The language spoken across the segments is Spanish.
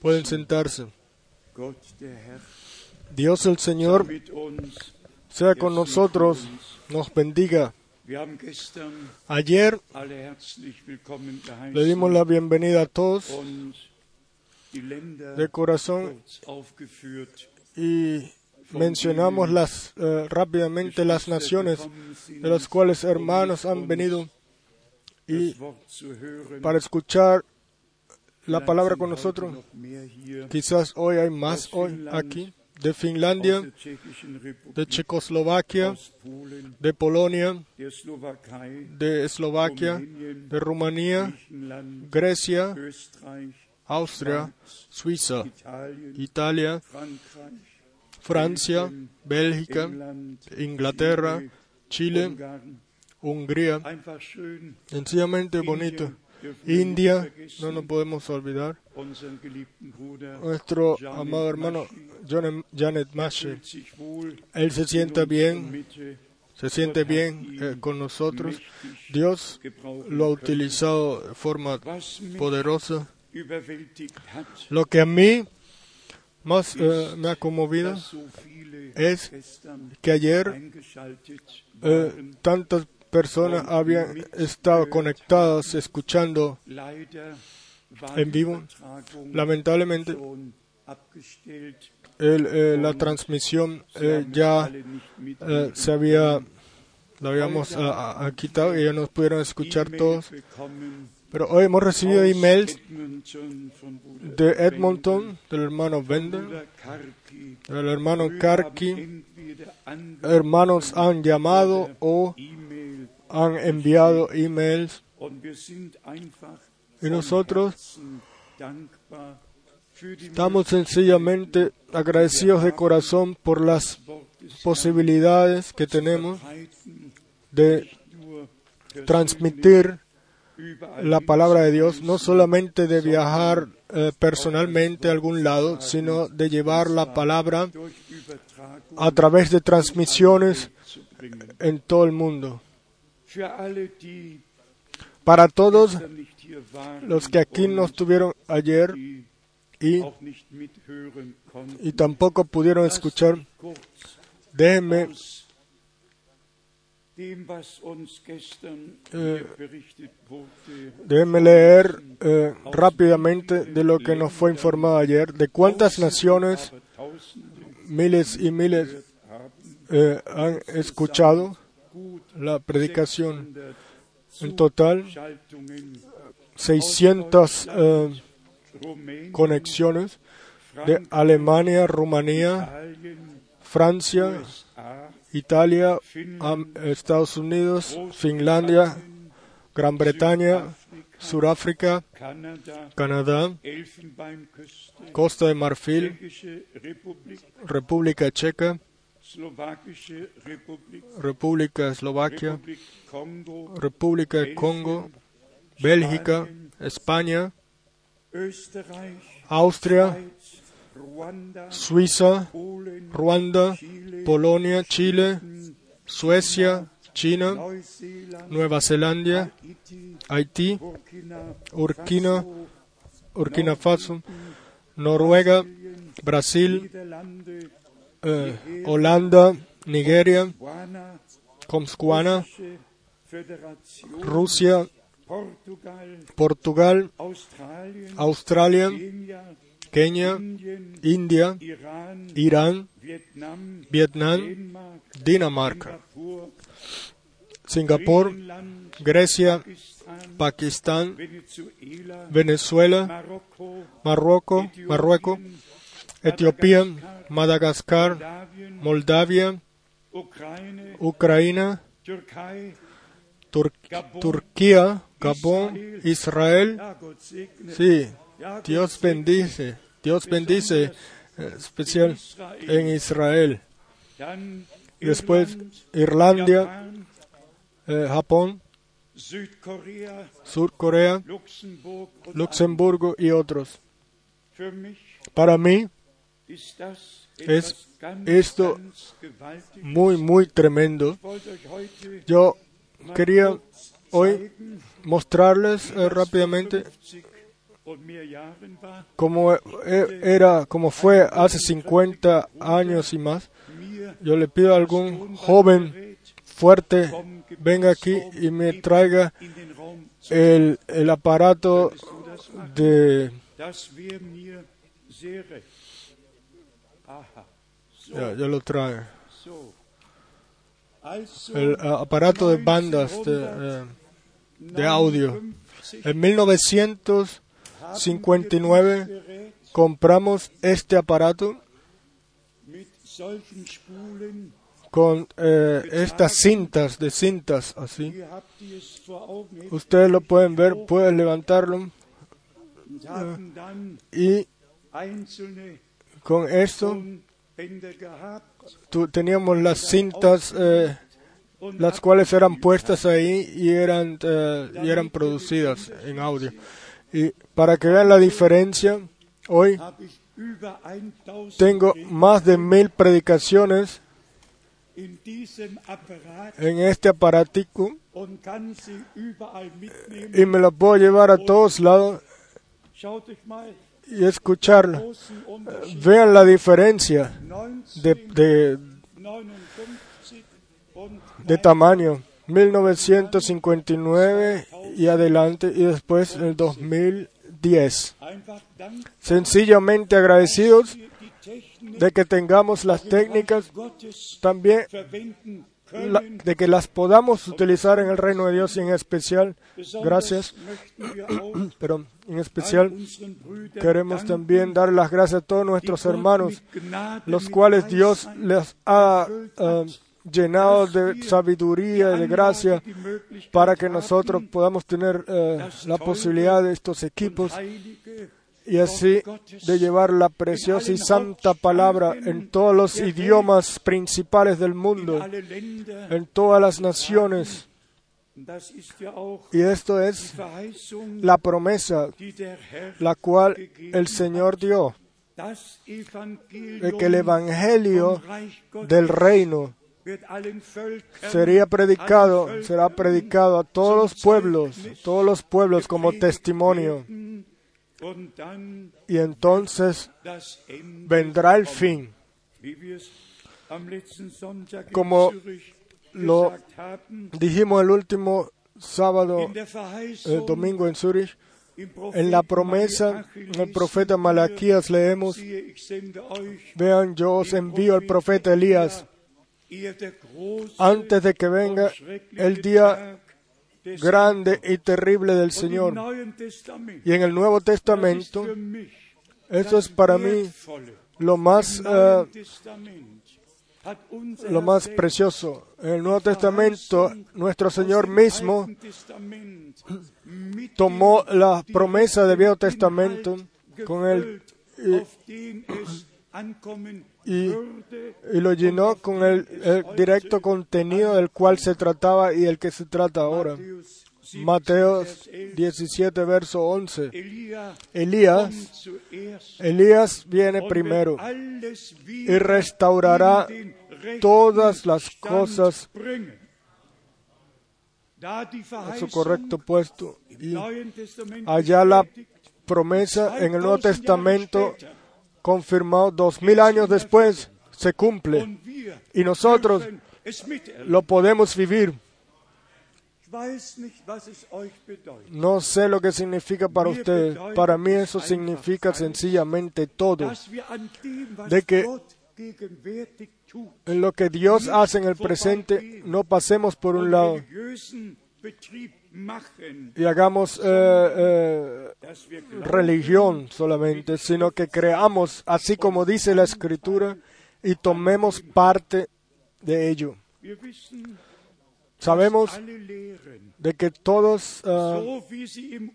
Pueden sentarse. Dios el Señor sea con nosotros, nos bendiga. Ayer le dimos la bienvenida a todos de corazón y mencionamos las, eh, rápidamente las naciones de las cuales hermanos han venido y para escuchar la palabra con nosotros. Quizás hoy hay más hoy aquí de Finlandia, de Checoslovaquia, de Polonia, de Eslovaquia, de Rumanía, Grecia, Austria, Suiza, Italia, Francia, Bélgica, Inglaterra, Chile. Hungría, sencillamente bonito. India, no nos podemos olvidar. Nuestro amado hermano Janet Mashe, él se sienta bien, se siente bien eh, con nosotros. Dios lo ha utilizado de forma poderosa. Lo que a mí más eh, me ha conmovido es que ayer eh, tantas personas habían estado conectadas escuchando en vivo. Lamentablemente eh, la transmisión eh, ya eh, se había la habíamos ah, quitado y ya nos pudieron escuchar todos. Pero hoy hemos recibido emails de Edmonton, del hermano Karki. del hermano Karki. Hermanos han llamado o han enviado emails y nosotros estamos sencillamente agradecidos de corazón por las posibilidades que tenemos de transmitir la palabra de Dios, no solamente de viajar eh, personalmente a algún lado, sino de llevar la palabra a través de transmisiones en todo el mundo. Para todos los que aquí no estuvieron ayer y, y tampoco pudieron escuchar, déjenme Déjenme leer eh, rápidamente de lo que nos fue informado ayer, de cuántas naciones, miles y miles, eh, han escuchado la predicación. 600 En total, Schaltungen 600 eh, conexiones de Alemania, Rumanía, Francia, Italia, Estados Unidos, Finlandia, Gran Bretaña, Sudáfrica, Canadá, Costa de Marfil, República Checa, República Eslovaquia, República Congo, Bélgica, España, Austria, Suiza, Ruanda, Polonia, Chile, Suecia, China, Nueva Zelanda, Haití, Burkina, Burkina, Faso, Noruega, Brasil, eh, Holanda, Nigeria, Comscuana, Rusia, Portugal, Australia, Kenia, India, Irán, Vietnam, Dinamarca, Singapur, Grecia, Pakistán, Venezuela, Marruecos, Marruecos, Etiopía, Madagascar, Moldavia, Ucrania, Turquía, Gabón, Israel. Sí, Dios bendice, Dios bendice, eh, especial en Israel. Después Irland, Irlandia, Japan, eh, Japón, Luxemburg und Luxemburgo y otros. Para mí Es esto muy, muy tremendo. Yo quería hoy mostrarles eh, rápidamente 50 und mehr Jahren war, como e- era, como fue hace 50 años y más, yo le pido a algún joven fuerte venga aquí y me traiga el, el aparato de ya, ya lo trae. El eh, aparato de bandas de, eh, de audio. En 1959 Gerät compramos este aparato con eh, estas cintas de cintas así. Ustedes lo pueden ver pueden levantarlo. Y con esto tu- teníamos las cintas eh, las cuales eran puestas ahí y eran, eh, y eran producidas en audio. Y para que vean la diferencia, hoy habe ich über 1000 tengo más de mil predicaciones en este aparatico y me lo puedo llevar a todos lados y Unterschied. Vean la diferencia de, 1959 de, de tamaño. 1959 y adelante y después el 2010. einfach dank Sencillamente agradecidos de que tengamos las técnicas también de que las podamos utilizar en el reino de Dios y en especial, gracias, pero en especial queremos también dar las gracias a todos nuestros hermanos, los cuales Dios les ha eh, llenado de sabiduría y de gracia para que nosotros podamos tener eh, la posibilidad de estos equipos y así de llevar la preciosa y santa palabra en todos los idiomas principales del mundo, en todas las naciones. Y esto es la promesa la cual el Señor dio, de que el Evangelio del reino sería predicado, será predicado a todos los pueblos, todos los pueblos como testimonio. Y entonces vendrá el fin. Como lo dijimos el último sábado, el domingo en Zurich, en la promesa, Malachi en el profeta Malaquías leemos, vean, yo os envío al profeta Elías antes de que venga el día grande y terrible del Señor. Y en el Nuevo Testamento, eso es para mí lo más, eh, lo más precioso. En el Nuevo Testamento, nuestro Señor mismo tomó la promesa de Viejo Testamento con el gefüllt, y- y lo llenó con el, el directo contenido del cual se trataba y el que se trata ahora. Matthäus 17, Mateo Vers 11. 17, verso 11. Elia Elías, Elías viene primero y restaurará todas las cosas en su correcto puesto. Y allá la promesa en el Nuevo 2000 Jahre Testamento confirmado dos mil años después se cumple y nosotros lo podemos vivir. No sé lo que significa para ustedes. Para mí eso significa sencillamente todo. De que- En lo que Dios hace en el presente, no pasemos por un lado y hagamos eh, eh, religión solamente, sino que creamos, así como dice la Escritura, y tomemos parte de ello. Sabemos de que todos,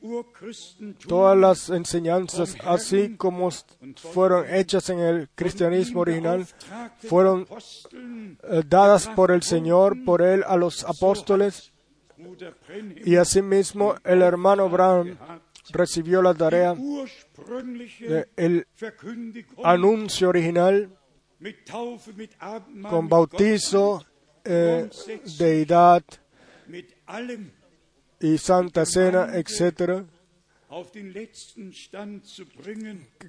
Urchristentum todas las enseñanzas, así como fueron hechas en el cristianismo original, fueron eh, dadas por el Señor, por Él a los apóstoles, y asimismo el hermano Abraham recibió la tarea ursprüngliche de el anuncio original con bautizo, eh, deidad y santa cena, etc.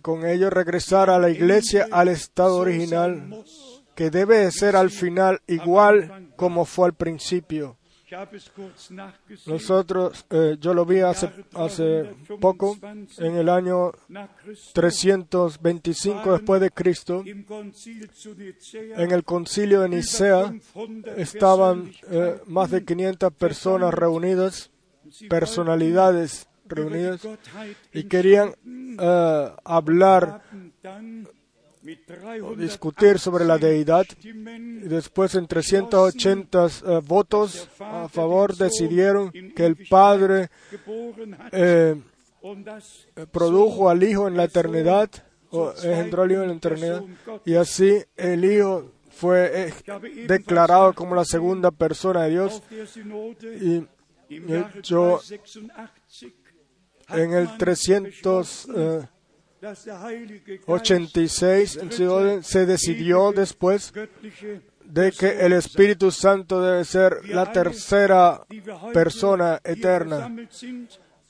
con ello regresar a la iglesia al estado original, que debe ser al final igual como fue al principio. Nosotros, eh, yo lo vi hace, hace poco, en el año nach Christus 325 después de Cristo, en el concilio de Nicea, über 500 estaban eh, más de 500 personas reunidas, personalidades reunidas, y querían eh, hablar discutir sobre la deidad. Y después en 380 uh, votos a favor decidieron que el Padre eh, eh, produjo al Hijo en la eternidad o engendró al Hijo en la eternidad y así el Hijo fue eh, declarado como la segunda persona de Dios. Y yo en el 300 86 se decidió después de que el Espíritu Santo debe ser la tercera persona eterna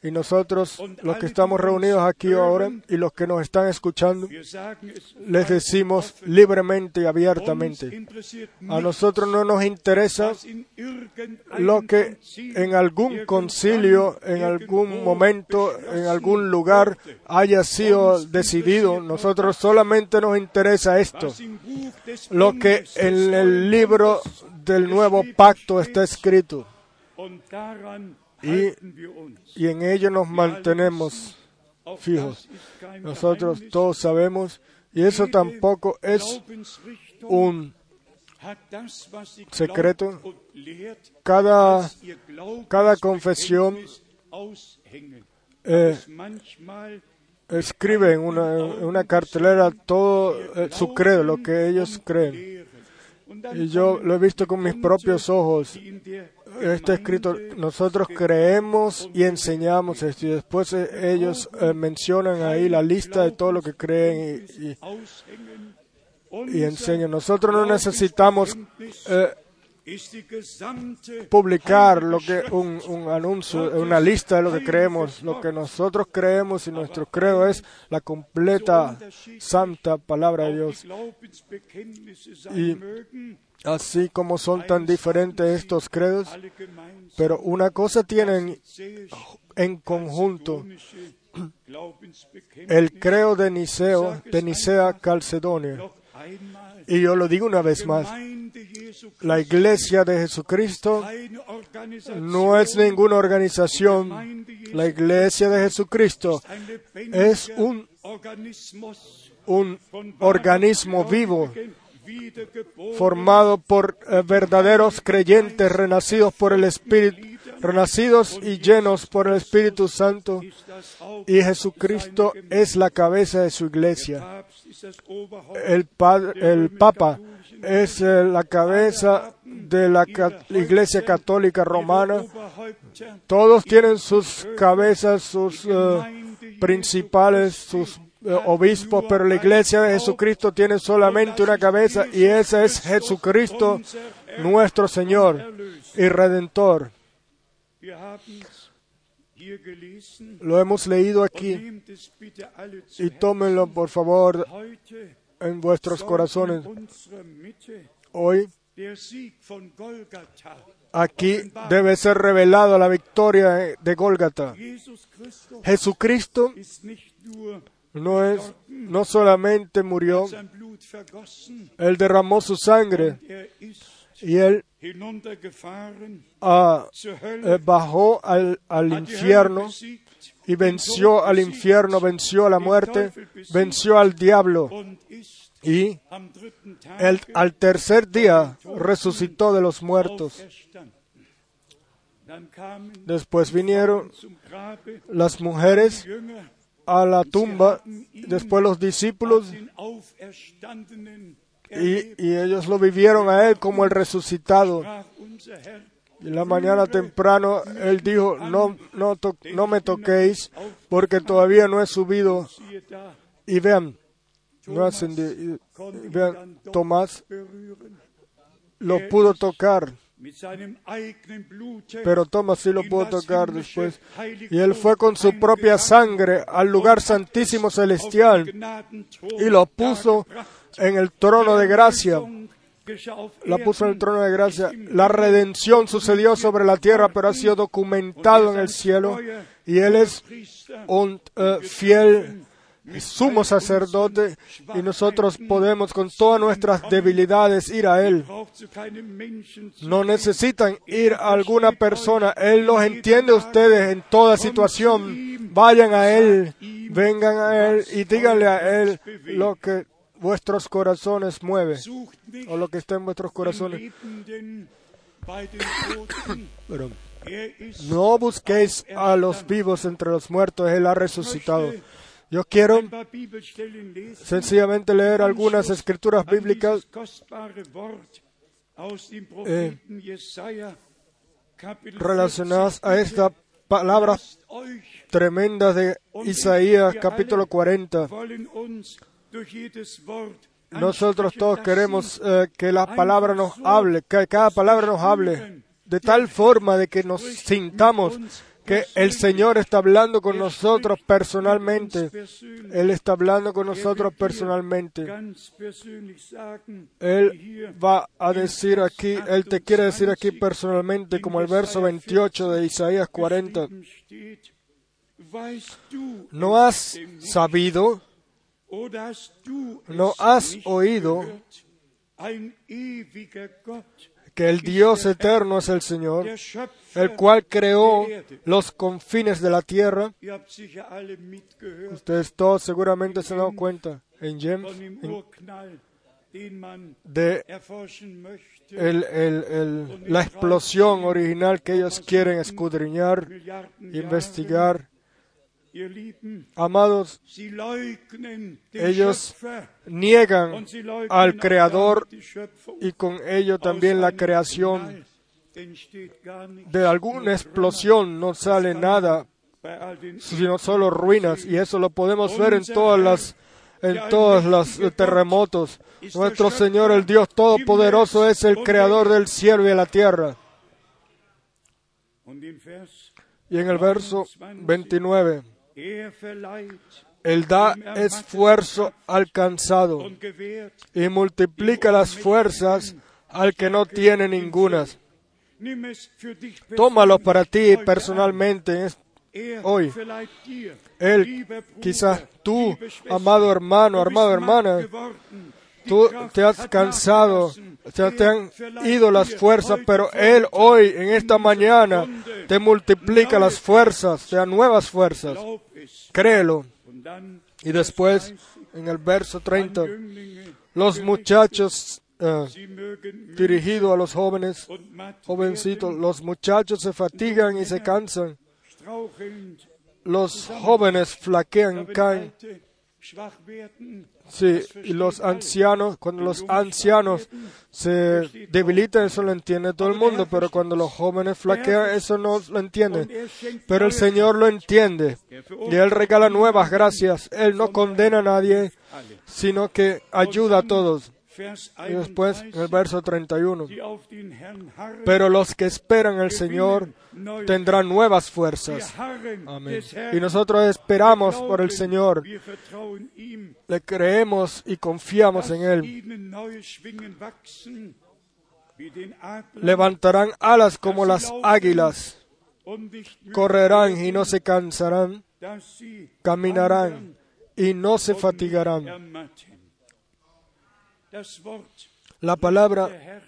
y nosotros, los que estamos reunidos aquí ahora y los que nos están escuchando, les decimos libremente y abiertamente. A nosotros no nos interesa lo que en algún concilio, en algún momento, en algún lugar haya sido decidido. Nosotros solamente nos interesa esto, lo que en el libro del nuevo pacto está escrito Y- en ello nos mantenemos fijos. Nosotros todos sabemos, y eso tampoco es un secreto. cada, cada confesión, eh, escribe en una, una cartelera todo eh, su credo, lo que ellos creen. Y yo lo he visto con mis propios ojos. Está escrito, nosotros creemos y enseñamos esto. Y después eh, ellos eh, mencionan ahí la lista de todo lo que creen y, enseñan. Nosotros no necesitamos eh, publicar lo que un, un anuncio, una lista de lo que creemos. Lo que nosotros creemos y nuestro credo es la completa santa palabra de Dios. Y- Así como son tan diferentes estos credos, pero una cosa tienen en conjunto. El credo de Niceo, de Nicea Calcedonia. Y yo lo digo una vez más, la iglesia de Jesucristo no es ninguna organización. La iglesia de Jesucristo es un, un organismo vivo formado por eh, verdaderos creyentes renacidos por el Espíritu, renacidos y llenos por el Espíritu Santo. Y Jesucristo es la cabeza de su iglesia. El, Papa es eh, la cabeza de la iglesia católica romana. Todos tienen sus cabezas, sus eh, principales, sus eh, obispos, pero la iglesia de Jesucristo tiene solamente una cabeza y esa es Jesucristo, nuestro Señor y Redentor. Wir haben's hier gelesen. Lo hemos leído aquí y tómenlo por favor en vuestros corazones. Hoy aquí debe ser revelada la victoria de Gólgata. Jesucristo no es no solamente murió, él derramó su sangre er y él ah, eh, bajó al, al infierno y venció al infierno, venció a la muerte, venció al diablo. y Tage al tercer día resucitó de los muertos. Después vinieron las mujeres a la tumba, después los discípulos y, ellos lo vivieron a él como el resucitado. Y la mañana temprano él dijo, no, no, me toquéis porque todavía no he subido. Y vean, no ascendí. Y- vean, Tomás lo pudo tocar. pero Tomás sí lo pudo tocar después. Y él fue con su propia sangre al lugar santísimo celestial y lo puso. En el trono de gracia. La puso en el trono de gracia. La redención sucedió sobre la tierra, pero ha sido documentado en el cielo. Y él es un eh, fiel sumo sacerdote y nosotros podemos con todas nuestras debilidades ir a Él. No necesitan ir a alguna persona. Él los entiende a ustedes en toda situación. Vayan a Él, vengan a Él y díganle a Él lo que vuestros corazones mueve o lo que está en vuestros corazones. Pero no busquéis a los vivos entre los muertos, Él ha resucitado. Yo quiero sencillamente leer algunas escrituras bíblicas Kapitel relacionadas 40. a esta palabra Lasst euch tremenda de Isaías capítulo alle 40. Nosotros todos queremos eh, que la palabra nos hable, que cada palabra nos hable, de tal forma de que nos sintamos que el Señor está hablando con nosotros personalmente. Él está hablando con nosotros personalmente. Él va a decir aquí, Él te quiere decir aquí personalmente, como el verso 28 de Isaías 40. geschrieben steht, weißt du ¿No has sabido, No has oído que el Dios eterno es el Señor, el cual creó los confines de la tierra? Ustedes todos seguramente se han dado cuenta en James en- de erforschen möchte. el- el- el- la explosión original que ellos quieren escudriñar, investigar. Amados, ellos niegan al Creador y con ello también la creación. De alguna explosión no sale nada, sino solo ruinas, y eso lo podemos ver en todas las en todos los terremotos. Nuestro Señor, el Dios Todopoderoso, es el creador del cielo y de la tierra. Y en el verso 29, er verleiht Él da esfuerzo al cansado und gewährt. y multiplica las fuerzas al que no tiene ningunas. Tómalo para ti personalmente. Er hoy. Él, quizás tú, amado hermano, matt hermana, tú te has cansado, te han ido las fuerzas, pero Él hoy, en esta mañana, te multiplica las fuerzas, te da nuevas fuerzas. Créelo. Y después, en el verso 30, Jünglinge, los muchachos, müde dirigido a los jóvenes, jovencitos, los muchachos se fatigan y se cansan, los jóvenes flaquean, caen. Sí, y los ancianos, cuando los ancianos se debilitan, eso lo entiende todo el mundo, pero cuando los jóvenes flaquean, eso no lo Und entienden. er Pero el Señor lo entiende. Er y Él regala nuevas gracias. Él no condena a nadie, sino que ayuda a todos. Y después, en el 31, verso 31, die auf den Herrn harren, pero los que esperan al Señor tendrán nuevas fuerzas. Amén. Y nosotros esperamos por el Señor, le creemos y confiamos en Él. Levantarán alas como las águilas, correrán y no se cansarán, caminarán y no se fatigarán. La palabra.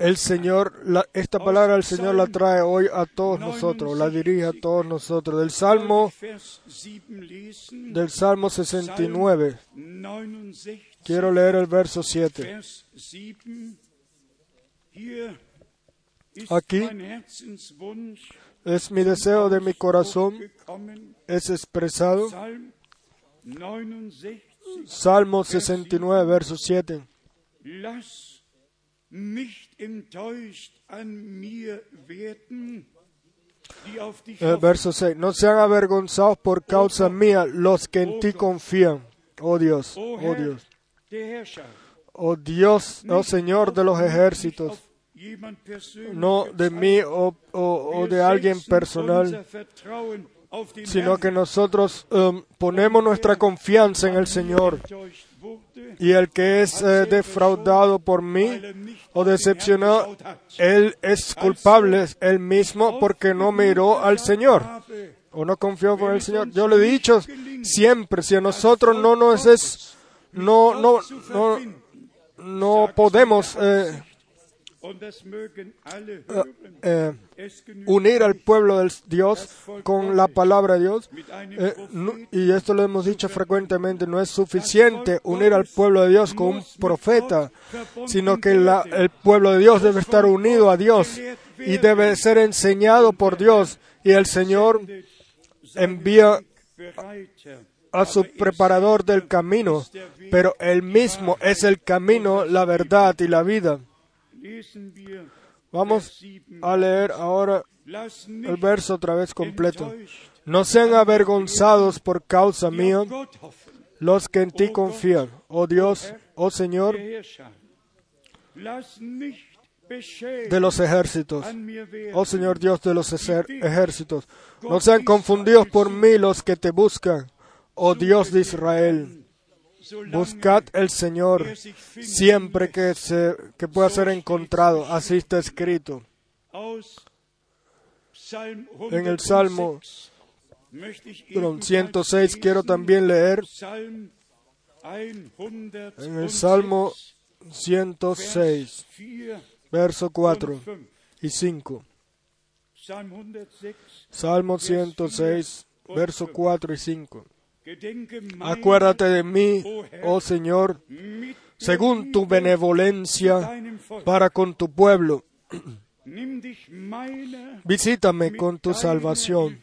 El Señor, la- esta palabra el Señor la trae hoy a todos nosotros, la dirige a todos nosotros. Del Salmo, Vers 7 lesen. del Salmo 69, 69, quiero leer el verso 7. Vers 7. Hier ist Aquí Es mi deseo de mi corazón, es expresado. Psalm 69. Salmo 69, verso 7. Lass nicht enttäuscht an mir werden, die auf dich Eh, verso 6. No sean avergonzados por causa mía los que en ti confían. Oh Dios, oh Herr, Dios. oh Dios, oh Señor de los ejércitos, no de mí o, o- o de alguien personal, sino que nosotros um, ponemos nuestra confianza en el Señor. Y el que es eh, defraudado por mí o decepcionado, él es culpable, él mismo, porque no miró al Señor o no confió con el Señor. Yo le he dicho siempre, si a nosotros no nos es, no, no, no, no podemos eh, eh, genügt unir al pueblo de Dios con la palabra de Dios. Eh, no- y esto lo hemos dicho frecuentemente, no es suficiente unir al pueblo de Dios con un profeta, sino que la- el pueblo de Dios debe estar unido a Dios y debe ser enseñado por Dios. Y el Señor envía a su preparador del camino, pero Él mismo es el camino, la verdad y la vida. Vamos a leer ahora el verso otra vez completo. No sean avergonzados por causa mía los que en ti confían. Oh Dios, oh Señor de los ejércitos. Oh Señor Dios de los ejércitos. No sean confundidos por mí los que te buscan. Oh Dios de Israel. Buscad el Señor siempre que, se, que pueda ser encontrado. Así está escrito. En el Salmo 106 möchte ich Perdón, ebenfalls 106 quiero también leer Psalm 106, en el Salmo 106, Vers 4 verso und 4 5. y 5. Psalm 106, Salmo 106, verso 4 y 5. Acuérdate de mí, oh Señor, mit según tu benevolencia para con tu pueblo. Visítame con tu salvación,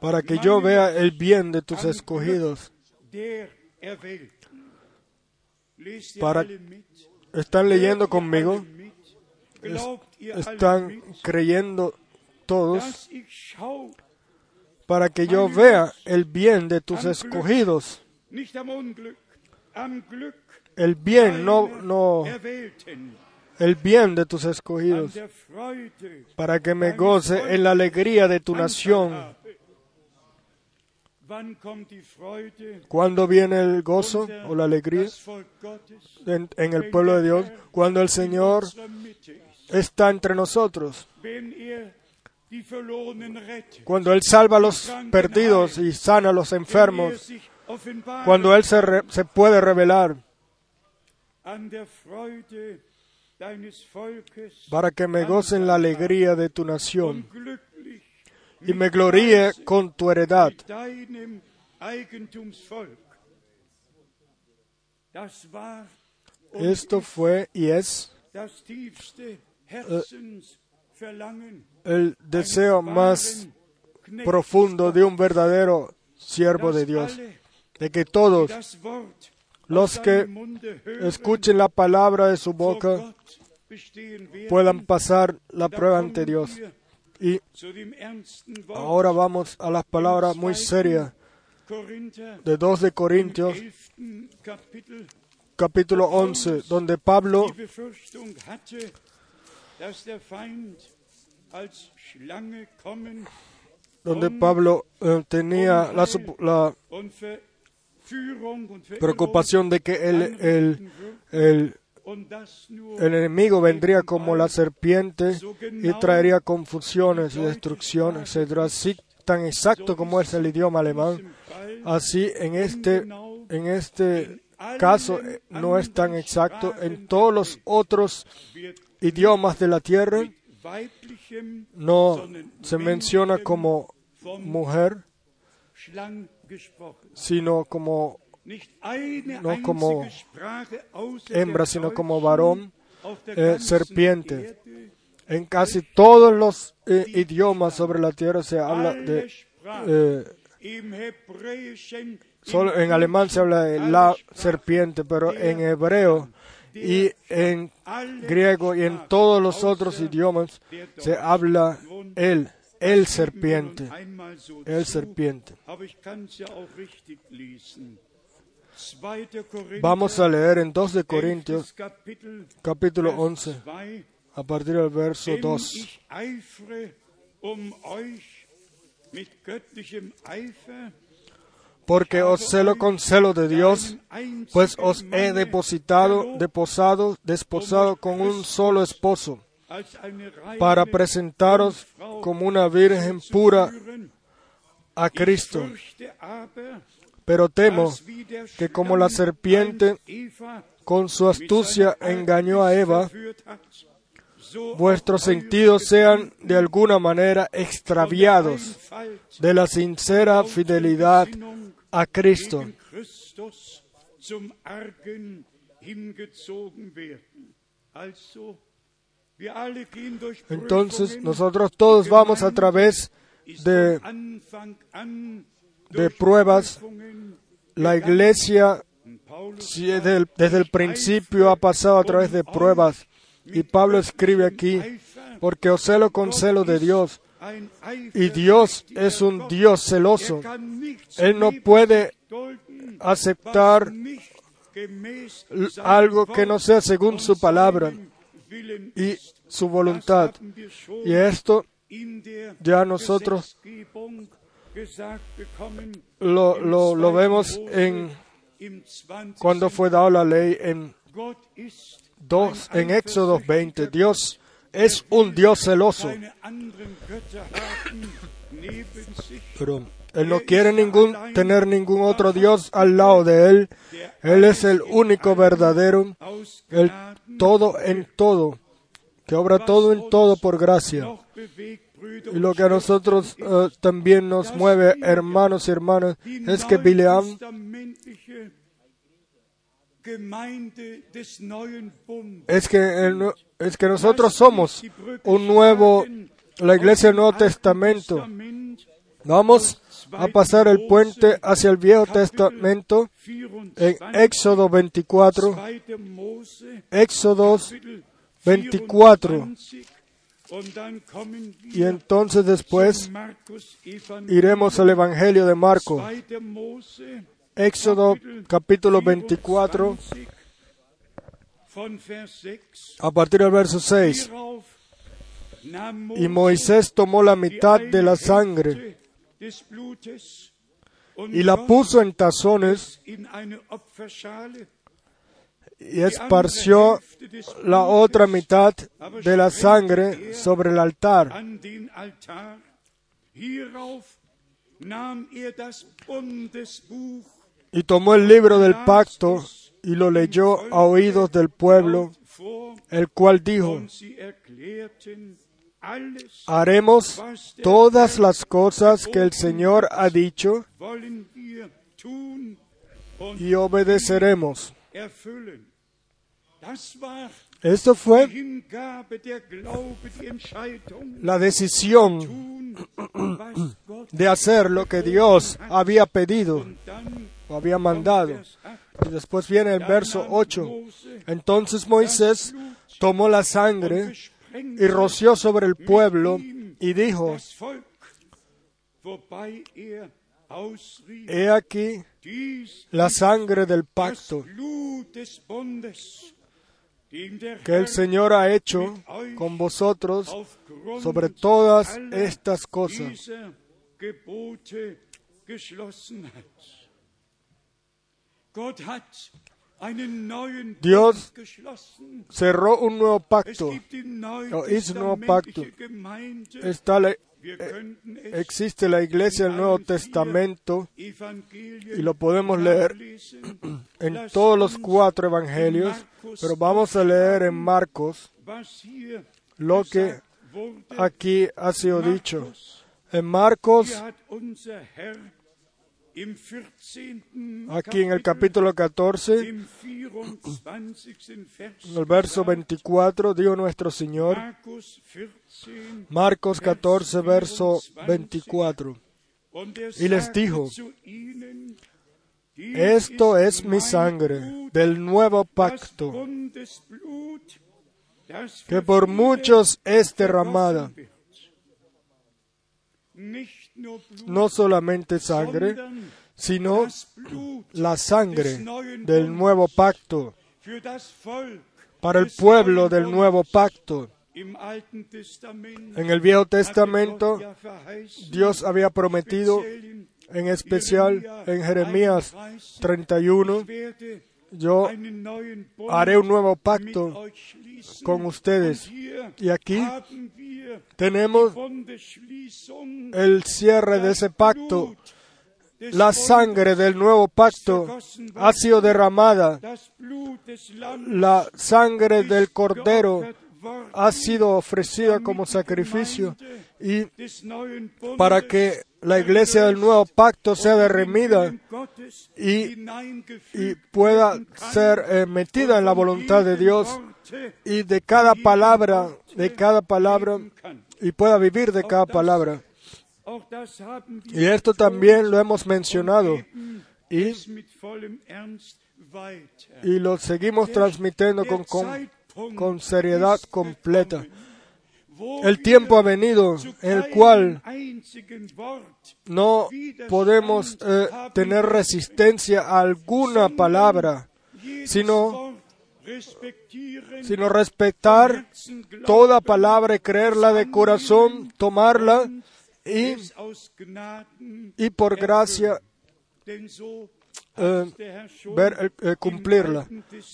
para que yo vea el bien de tus escogidos. Para-? ¿Están leyendo conmigo? ¿Están creyendo todos? Para que yo vea el bien de tus escogidos. El bien, no, no, el bien de tus escogidos. Para que me goce en la alegría de tu nación. ¿Cuándo viene el gozo o la alegría en, en el pueblo de Dios? Cuando el Señor está entre nosotros. Cuando Él salva a los perdidos y sana a los er enfermos. Cuando Él se, se puede revelar. Para que me goce en la alegría de tu nación. Y me gloríe con tu heredad. Esto fue y es Herzensverlangen el deseo más profundo de un verdadero siervo de Dios. De que todos los que escuchen la palabra de su boca puedan pasar la prueba ante Dios. Y ahora vamos a las palabras muy serias de 2 de Corintios 11. Kapitel capítulo 11, donde Pablo donde Pablo eh, tenía la, preocupación de que el, el, el, enemigo vendría como la serpiente y traería confusiones y destrucción, etc. Así tan exacto como es el idioma alemán, así en este, en este caso eh, no es tan exacto. En todos los otros idiomas de la tierra no se menciona como mujer, sino como no como hembra, sino como varón, eh, serpiente. En casi todos los eh, idiomas sobre la tierra se habla de... Eh, solo en alemán se habla de la serpiente, pero en hebreo y en griego y en todos los otros idiomas se habla él, el serpiente, el serpiente. Aber ich kann es ja auch richtig lesen. 2. Korinther, Vamos a leer en 2 de Corintios 11. Kapitel, capítulo Vers 11 2. a partir del verso Denn 2. Porque os celo con celo de Dios, pues os he depositado, deposado, desposado con un solo esposo, para presentaros como una virgen pura a Cristo. Pero temo que como la serpiente con su astucia engañó a Eva, vuestros sentidos sean de alguna manera extraviados de la sincera fidelidad a Cristo. Entonces nosotros todos vamos a través de de pruebas. La iglesia desde el, desde el principio ha pasado a través de pruebas. Y Pablo escribe aquí, porque os celo con celo de Dios. Y Dios es un Dios celoso. Él no puede aceptar algo que no sea según su palabra y su voluntad. Y esto ya nosotros lo, lo, lo vemos en cuando fue dada la ley en, dos, en Éxodo 20. Dios es un Dios celoso. Pero Él no quiere ningún, tener ningún otro Dios al lado de Él. Él es el único verdadero, el todo en todo, que obra todo en todo por gracia. Y lo que a nosotros eh, también nos mueve, hermanos y hermanas, es que Bileam es que, el nue- es que nosotros somos un nuevo, la iglesia del Nuevo Testamento. Vamos a pasar el puente hacia el Viejo Testamento en Éxodo 24, Éxodo 24. Y entonces después iremos al Evangelio de Marco. Éxodo capítulo 24, a partir del verso 6. Y Moisés tomó la mitad de la sangre y la puso en tazones y esparció la otra mitad de la sangre sobre el altar. Y tomó el libro del pacto y lo leyó a oídos del pueblo, el cual dijo, haremos todas las cosas que el Señor ha dicho y obedeceremos. Esto fue la decisión de hacer lo que Dios había pedido había mandado. Vers 8. Y después viene el verso 8. Entonces Moisés tomó la sangre y roció sobre el pueblo y dijo, he aquí la sangre del pacto que el Señor ha hecho con vosotros sobre todas estas cosas. Dios. Cerró un nuevo pacto. hizo un nuevo pacto. Está la- es existe la iglesia del Nuevo Testamento y lo podemos leer en todos los cuatro evangelios, pero vamos a leer en Marcos lo que aquí ha sido dicho. En Marcos, aquí en el capítulo 14, im 24. Vers, en el verso 24, dijo nuestro Señor, Markus 14, Marcos 14, verso 24, und er y les dijo, esto es mi sangre del nuevo pacto, que por muchos es derramada, no solamente sangre, sino la sangre del nuevo pacto, para el pueblo del nuevo pacto. En el Viejo Testamento, Dios había prometido, en especial en Jeremías 31, Ich werde yo haré un nuevo pacto con ustedes. Y aquí tenemos el cierre de ese pacto. La sangre del nuevo pacto ha sido derramada. La sangre del cordero ha sido ofrecida como sacrificio y para que la iglesia del nuevo pacto sea derramida Gottes y, pueda ser eh, metida en la voluntad de Dios y de cada palabra, de cada palabra, y pueda vivir de cada palabra. Y esto también lo hemos mencionado y, lo seguimos transmitiendo con, seriedad completa. El tiempo ha venido en el cual no podemos eh, tener resistencia a alguna palabra, sino, sino respetar toda palabra y creerla de corazón, tomarla y, y por gracia eh, ver, eh, eh, cumplirla.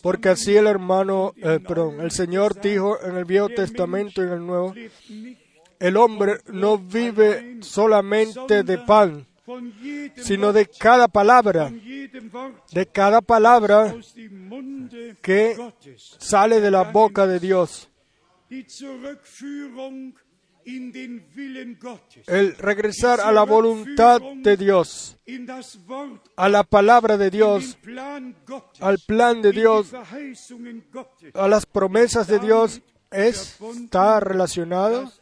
Porque así el hermano, perdón, el Señor dijo en el Viejo Testamento y en el Nuevo, el hombre no vive solamente de pan, sino de cada palabra, de cada palabra que sale de la boca de Dios. El regresar a la voluntad de Dios, a la palabra de Dios, al plan de Dios, a las promesas de Dios, está relacionado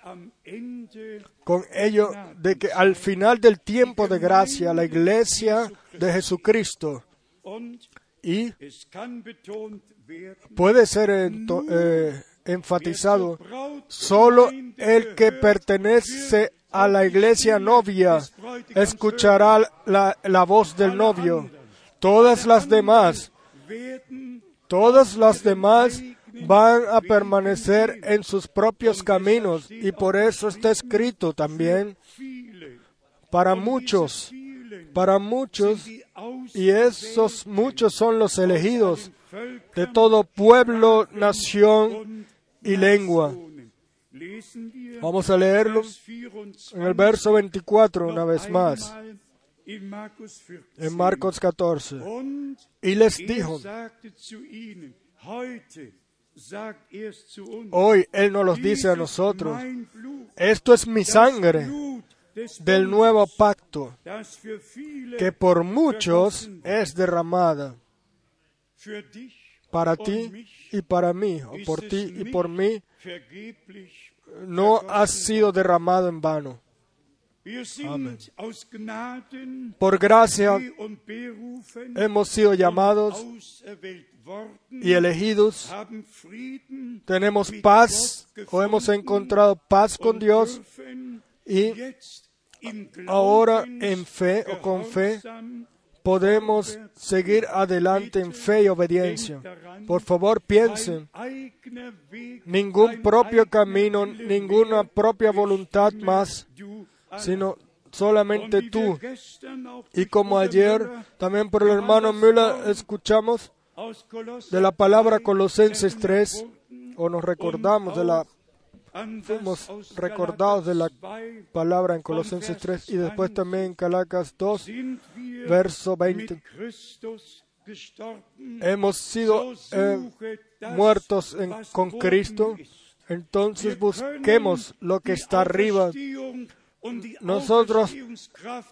con ello de que al final del tiempo de gracia, la iglesia de Jesucristo, y puede ser eh, enfatizado, solo el que pertenece a la iglesia novia escuchará la, la voz del novio. Todas las demás, todas las demás van a permanecer en sus propios caminos y por eso está escrito también para muchos, para muchos, y esos muchos son los elegidos de todo pueblo, nación y lengua. Vamos a leerlo Vers 24 en el verso 24 una vez más, einmal in Markus 14. en Marcos 14. Und Y les dijo, hoy Él nos los dice a nosotros, esto es mi sangre del nuevo pacto, que por muchos es derramada para ti y para mí, o por ti y por mí, no ha sido derramado en vano. Por gracia hemos sido llamados y elegidos, tenemos paz o hemos encontrado paz con Dios y ahora en fe o con fe podemos seguir adelante en fe y obediencia. Por favor, piensen, ningún propio camino, ninguna propia voluntad más, sino solamente tú. Y como ayer también por el hermano Müller escuchamos de la palabra 3 Colosenses 3, wurden o nos recordamos de la fuimos recordados de la Galater 2 palabra en Colosenses 3 y después también en Calacas 2, sind wir verso 20. mit Christus gestorben. Hemos sido eh, muertos en- con Cristo, ist. entonces busquemos lo que está arriba. Nosotros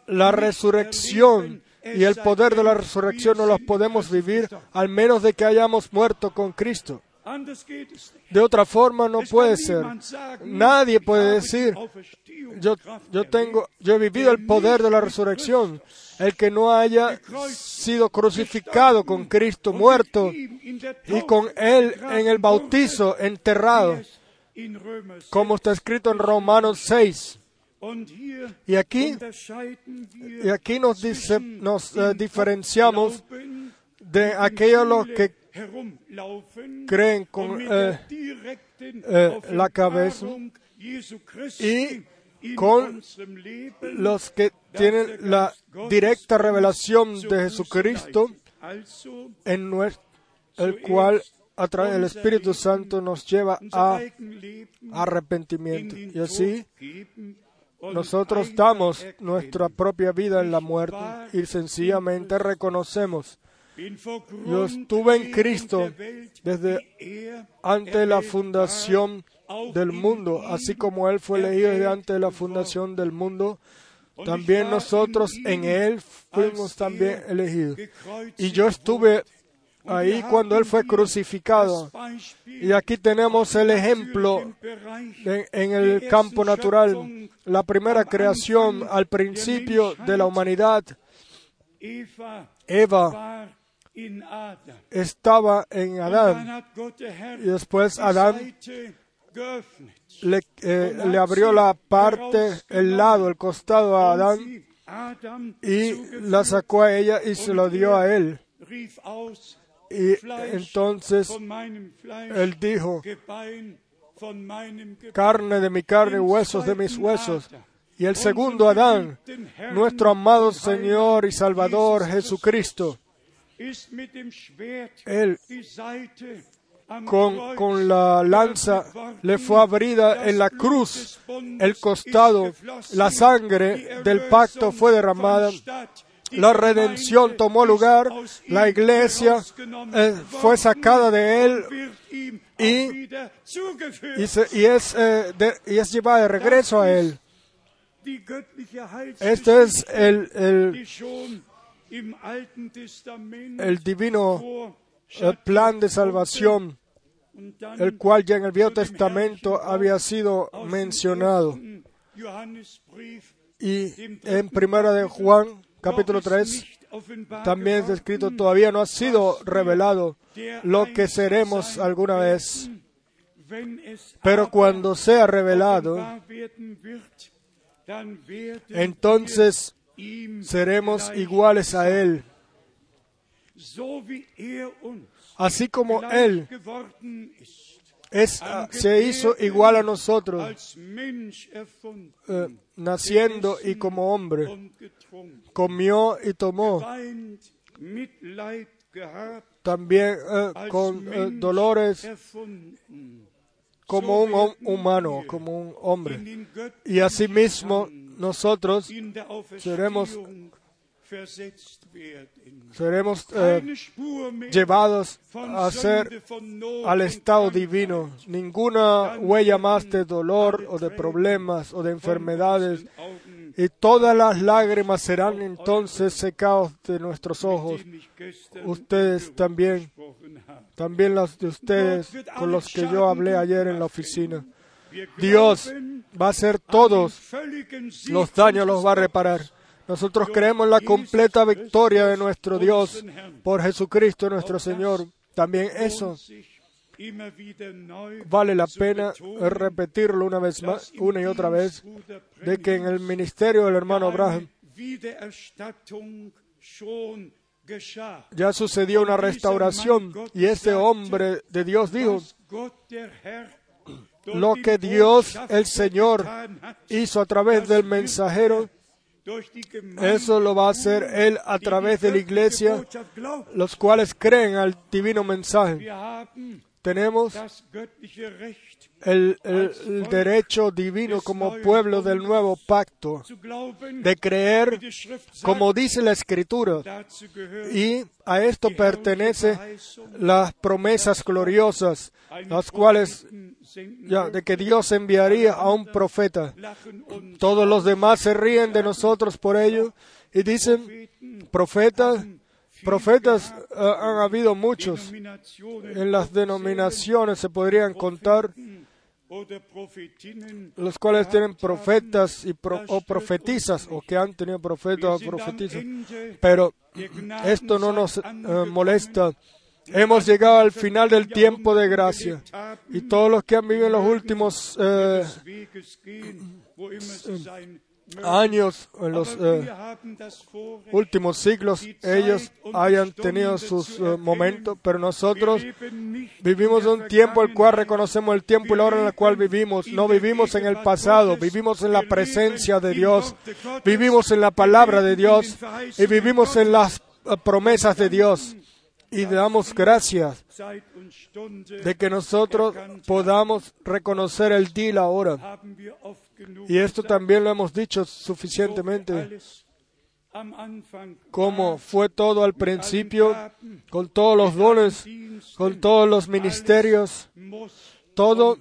La resurrección y el poder de la resurrección no los podemos vivir al menos de que hayamos muerto con Cristo. De otra forma no puede ser. Nadie puede decir, yo, yo tengo, yo he vivido el poder de la resurrección. El que no haya sido crucificado con Cristo, muerto, y con Él en el bautizo, enterrado, como está escrito en Romanos 6. Und hier Y aquí, y aquí nos, dice, nos eh, diferenciamos de aquellos los que creen con eh, eh, la cabeza y con los que tienen la directa revelación de Jesucristo, en nues- el cual a través del Espíritu Santo nos lleva a arrepentimiento. Y así nosotros damos nuestra propia vida en la muerte y sencillamente reconocemos. Yo estuve en Cristo desde wie er ante la fundación del mundo, así como Él fue elegido desde antes de la fundación del mundo, Und también nosotros en Él fuimos también elegidos. Y yo estuve ahí cuando Él fue crucificado. Y aquí tenemos el ejemplo en, en el campo natural, la primera creación al principio de la humanidad. Eva Estaba en Adán. y después Adán le, eh, le abrió la parte, el lado, el costado a Adán y la sacó a ella y se lo dio a él. Y entonces él dijo, carne de mi carne huesos de mis huesos. Y el segundo Adán, nuestro amado Señor y Salvador Jesucristo, Él con, con la lanza le fue abrida en la cruz, el costado, la sangre del pacto fue derramada, la redención tomó lugar, la iglesia eh, fue sacada de él y- y, se- y es, eh, de- y es llevada de regreso a él. Este es el, el divino eh, plan de salvación, el cual ya en el Viejo Testamento había sido mencionado. Y en Primera de Juan, capítulo ist 3, nicht offenbar también es escrito, todavía no ha sido revelado lo que seremos alguna vez. Pero cuando sea revelado, entonces seremos iguales a Él. er Así como Él es, ah, se hizo igual a nosotros, eh, naciendo y como hombre, comió y tomó, también eh, con eh, dolores como un humano, como un hombre. Y asimismo nosotros seremos- seremos eh, llevados a ser al estado divino. Ninguna huella más de dolor o de problemas o de enfermedades. Y todas las lágrimas serán entonces secados de nuestros ojos. Ustedes también, también las de ustedes con los que yo hablé ayer en la oficina. Dios va a hacer todos los daños, los va a reparar. Nosotros creemos la completa victoria de nuestro Dios por Jesucristo nuestro Señor. También eso vale la pena repetirlo una vez más, una y otra vez, de que en el ministerio del hermano Abraham ya sucedió una restauración y este hombre de Dios dijo, lo que Dios el Señor hizo a través del mensajero, eso lo va a hacer Él a través de la iglesia, los cuales creen al divino mensaje. Tenemos el, el- derecho divino como pueblo del nuevo pacto de creer como dice la escritura. y a esto pertenece las promesas gloriosas las cuales ya, de que Dios enviaría a un profeta. todos los demás se ríen de nosotros por ello. y dicen profetas profetas eh, han habido muchos en las denominaciones se podrían contar los cuales tienen profetas y pro- o profetizas o que han tenido profetas o profetizas. Pero esto no nos eh, molesta Hemos llegado al final del tiempo de gracia. Y todos los que han vivido en los últimos eh, años, en los eh, últimos siglos, ellos hayan tenido sus eh, momentos, pero nosotros vivimos un tiempo el cual reconocemos el tiempo y la hora en la cual vivimos. No vivimos en el pasado, vivimos en la presencia de Dios, vivimos en la palabra de Dios y vivimos en las eh, promesas de Dios. Y damos gracias de que nosotros podamos reconocer el día y la hora. Y esto también lo hemos dicho suficientemente, como fue todo al principio, con todos los dones, con todos los ministerios, todo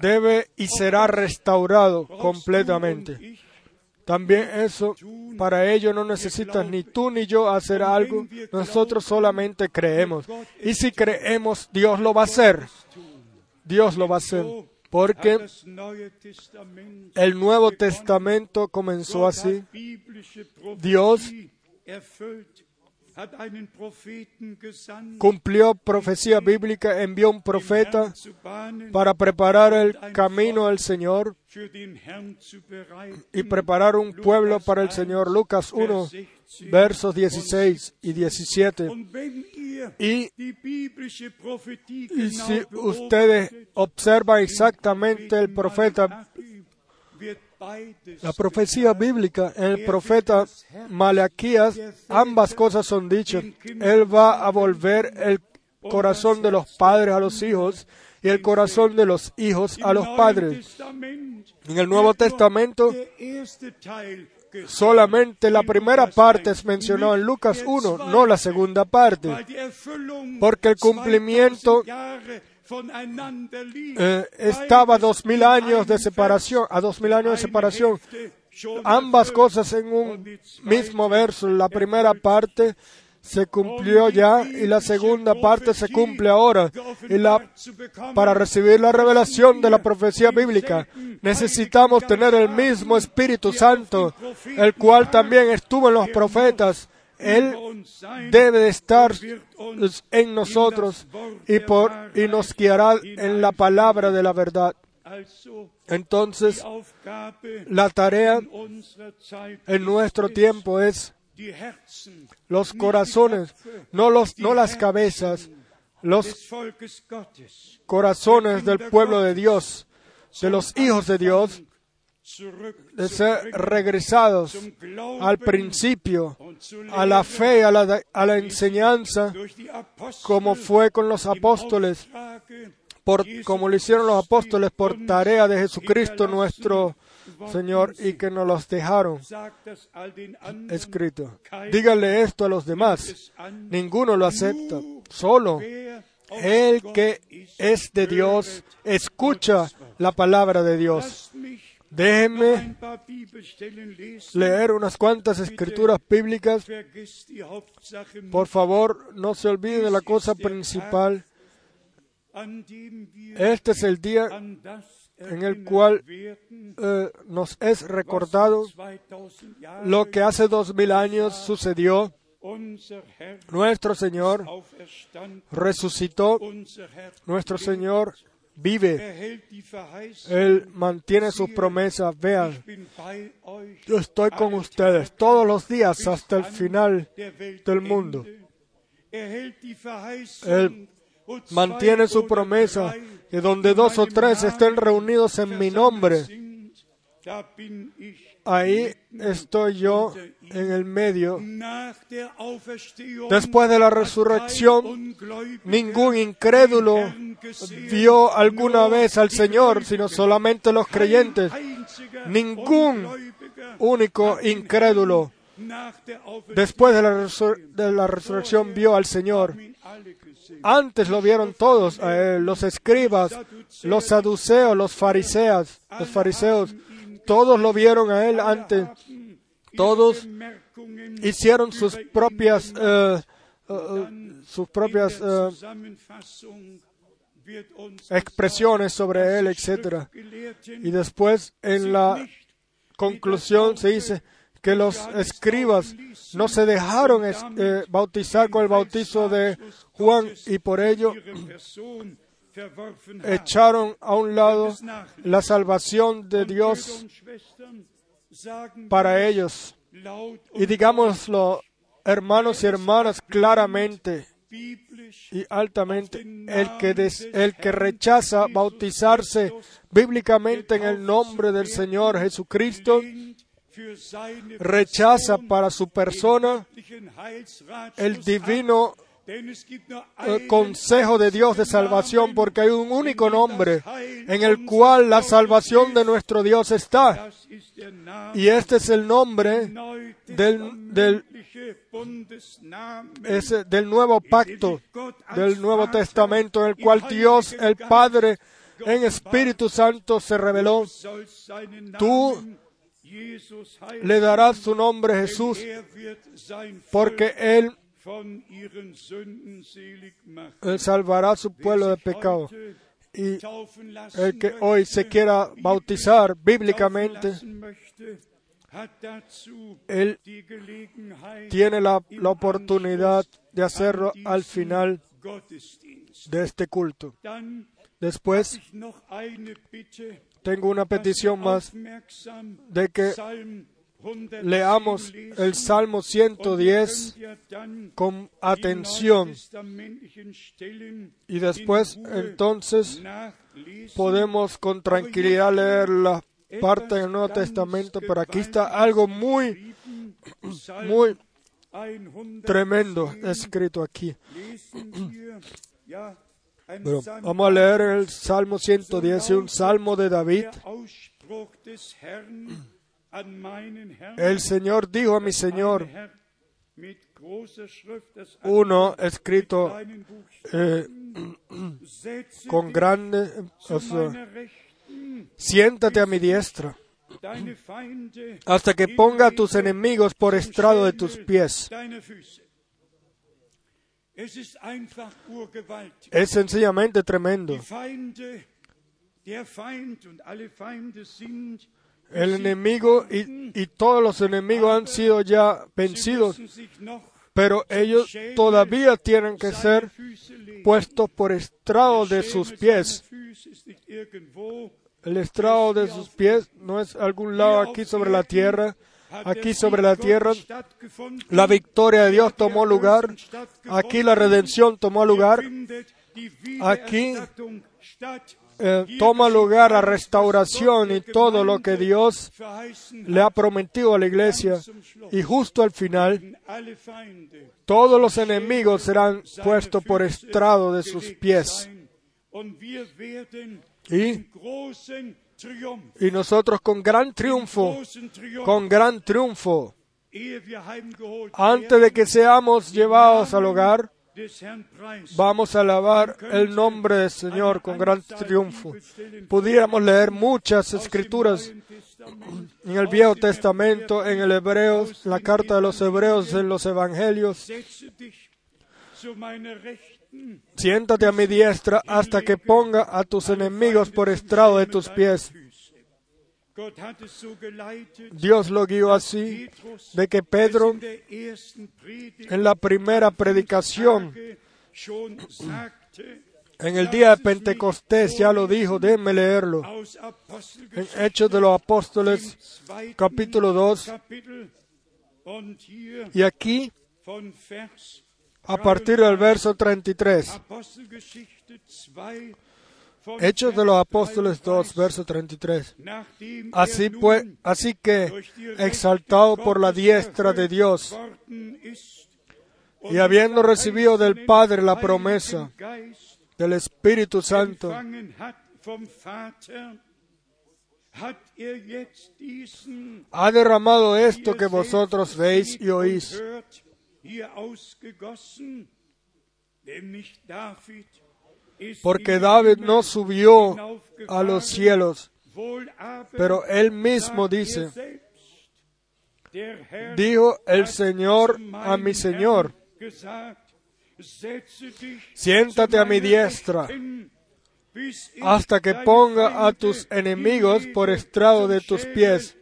debe y será restaurado completamente. También eso, para ello no necesitas ni tú ni yo hacer algo, nosotros solamente creemos. Y si creemos, Dios lo va a hacer. Dios lo va a hacer. Porque el Nuevo Testamento comenzó así. Dios cumplió profecía bíblica, envió un profeta para preparar el camino al Señor y preparar un pueblo para el Señor. Lucas 1, versos 16 y 17. Y, y si ustedes observan exactamente el profeta la profecía bíblica, en el profeta Malaquías, ambas cosas son dichas. Él va a volver el corazón de los padres a los hijos y el corazón de los hijos a los padres. En el Nuevo Testamento, solamente la primera parte es mencionada en Lucas 1, no la segunda parte, porque el cumplimiento eh, estaba a dos mil años de separación, a dos mil años de separación. Ambas cosas en un mismo verso. La primera parte se cumplió ya y la segunda parte se cumple ahora. Y la, para recibir la revelación de la profecía bíblica necesitamos tener el mismo Espíritu Santo, el cual también estuvo en los profetas él debe estar en nosotros y, por, y nos guiará en la palabra de la verdad. Entonces, la tarea en nuestro tiempo es los corazones, no, los, no las cabezas, los corazones del pueblo de Dios, de los hijos de Dios, de ser regresados al principio, a la fe, a la, a la enseñanza, como fue con los apóstoles, por, como lo hicieron los apóstoles por tarea de Jesucristo nuestro Señor y que nos los dejaron escrito. Díganle esto a los demás. Ninguno lo acepta. Solo el que es de Dios escucha la palabra de Dios. Déjenme leer unas cuantas escrituras bíblicas. Por favor, no se olviden de la cosa principal. Este es el día en el cual eh, nos es recordado lo que hace dos mil años sucedió. Nuestro Señor resucitó. Nuestro Señor vive. Él mantiene sus promesas. Vean, yo estoy con ustedes todos los días hasta el final del mundo. Él mantiene su promesa que donde dos o tres estén reunidos en mi nombre, ahí estoy yo en el medio. Después de la resurrección, ningún incrédulo vio alguna vez al Señor, sino solamente los creyentes. Ningún único incrédulo después de la, de la resurrección vio al Señor. Antes lo vieron todos, los escribas, los saduceos, los fariseos, los fariseos, todos lo vieron a él antes. Todos hicieron sus propias, eh, eh, sus propias eh, expresiones sobre él, etc. Y después, en la conclusión, se dice que los escribas no se dejaron eh, bautizar con el bautizo de Juan y por ello echaron a un lado la salvación de Dios para ellos. Y digámoslo, hermanos y hermanas, claramente y altamente, el que, des- el que rechaza bautizarse bíblicamente en el nombre del Señor Jesucristo, rechaza para su persona el divino eh, consejo de Dios de salvación, porque hay un único nombre en el cual la salvación de nuestro Dios está. Y este es el nombre del, del, del nuevo pacto, del Nuevo Testamento, en el cual Dios, el Padre, en Espíritu Santo se reveló. Tú le darás su nombre Jesús, porque Él Él salvará a su pueblo de pecado. Y el que hoy se quiera bautizar bíblicamente, él tiene la, la oportunidad de hacerlo al final de este culto. Después tengo una petición más de que leamos el Salmo 110 con atención. Y después entonces podemos con tranquilidad leer la parte del Nuevo Testamento, pero aquí está algo muy, muy tremendo escrito aquí. Pero vamos a leer el Salmo 110, un salmo de David. El Señor dijo a mi Señor, uno escrito eh, con grande, o sea, siéntate a mi diestra hasta que ponga a tus enemigos por estrado de tus pies. Es sencillamente tremendo. El enemigo y, y todos los enemigos han sido ya vencidos, pero ellos todavía tienen que ser puestos por estrado de sus pies. El estrado de sus pies no es algún lado aquí sobre la tierra. Aquí sobre la tierra la victoria de Dios tomó lugar. Aquí la redención tomó lugar. Aquí eh, toma lugar la restauración y todo lo que Dios le ha prometido a la iglesia. Y justo al final, todos los enemigos serán puestos por estrado de sus pies. Y, y nosotros con gran triunfo, con gran triunfo, antes de que seamos llevados al hogar, vamos a alabar el nombre del Señor con gran triunfo. Pudiéramos leer muchas escrituras en el Viejo Testamento, en el Hebreo, la carta de los Hebreos, en los Evangelios. Siéntate a mi diestra hasta que ponga a tus enemigos por estrado de tus pies. Dios lo guió así, de que Pedro, en la primera predicación, en el día de Pentecostés, ya lo dijo, déjenme leerlo. En Hechos de los Apóstoles, capítulo 2. Y aquí, a partir del verso 33. Hechos de los Apóstoles 2, verso 33. Así pues, así que, exaltado por la diestra de Dios, y habiendo recibido del Padre la promesa del Espíritu Santo, ha derramado esto que vosotros veis y oís. Porque David no subió a los cielos, pero él mismo dice, dijo el Señor a mi Señor, siéntate a mi diestra hasta que ponga a tus enemigos por estrado de tus pies.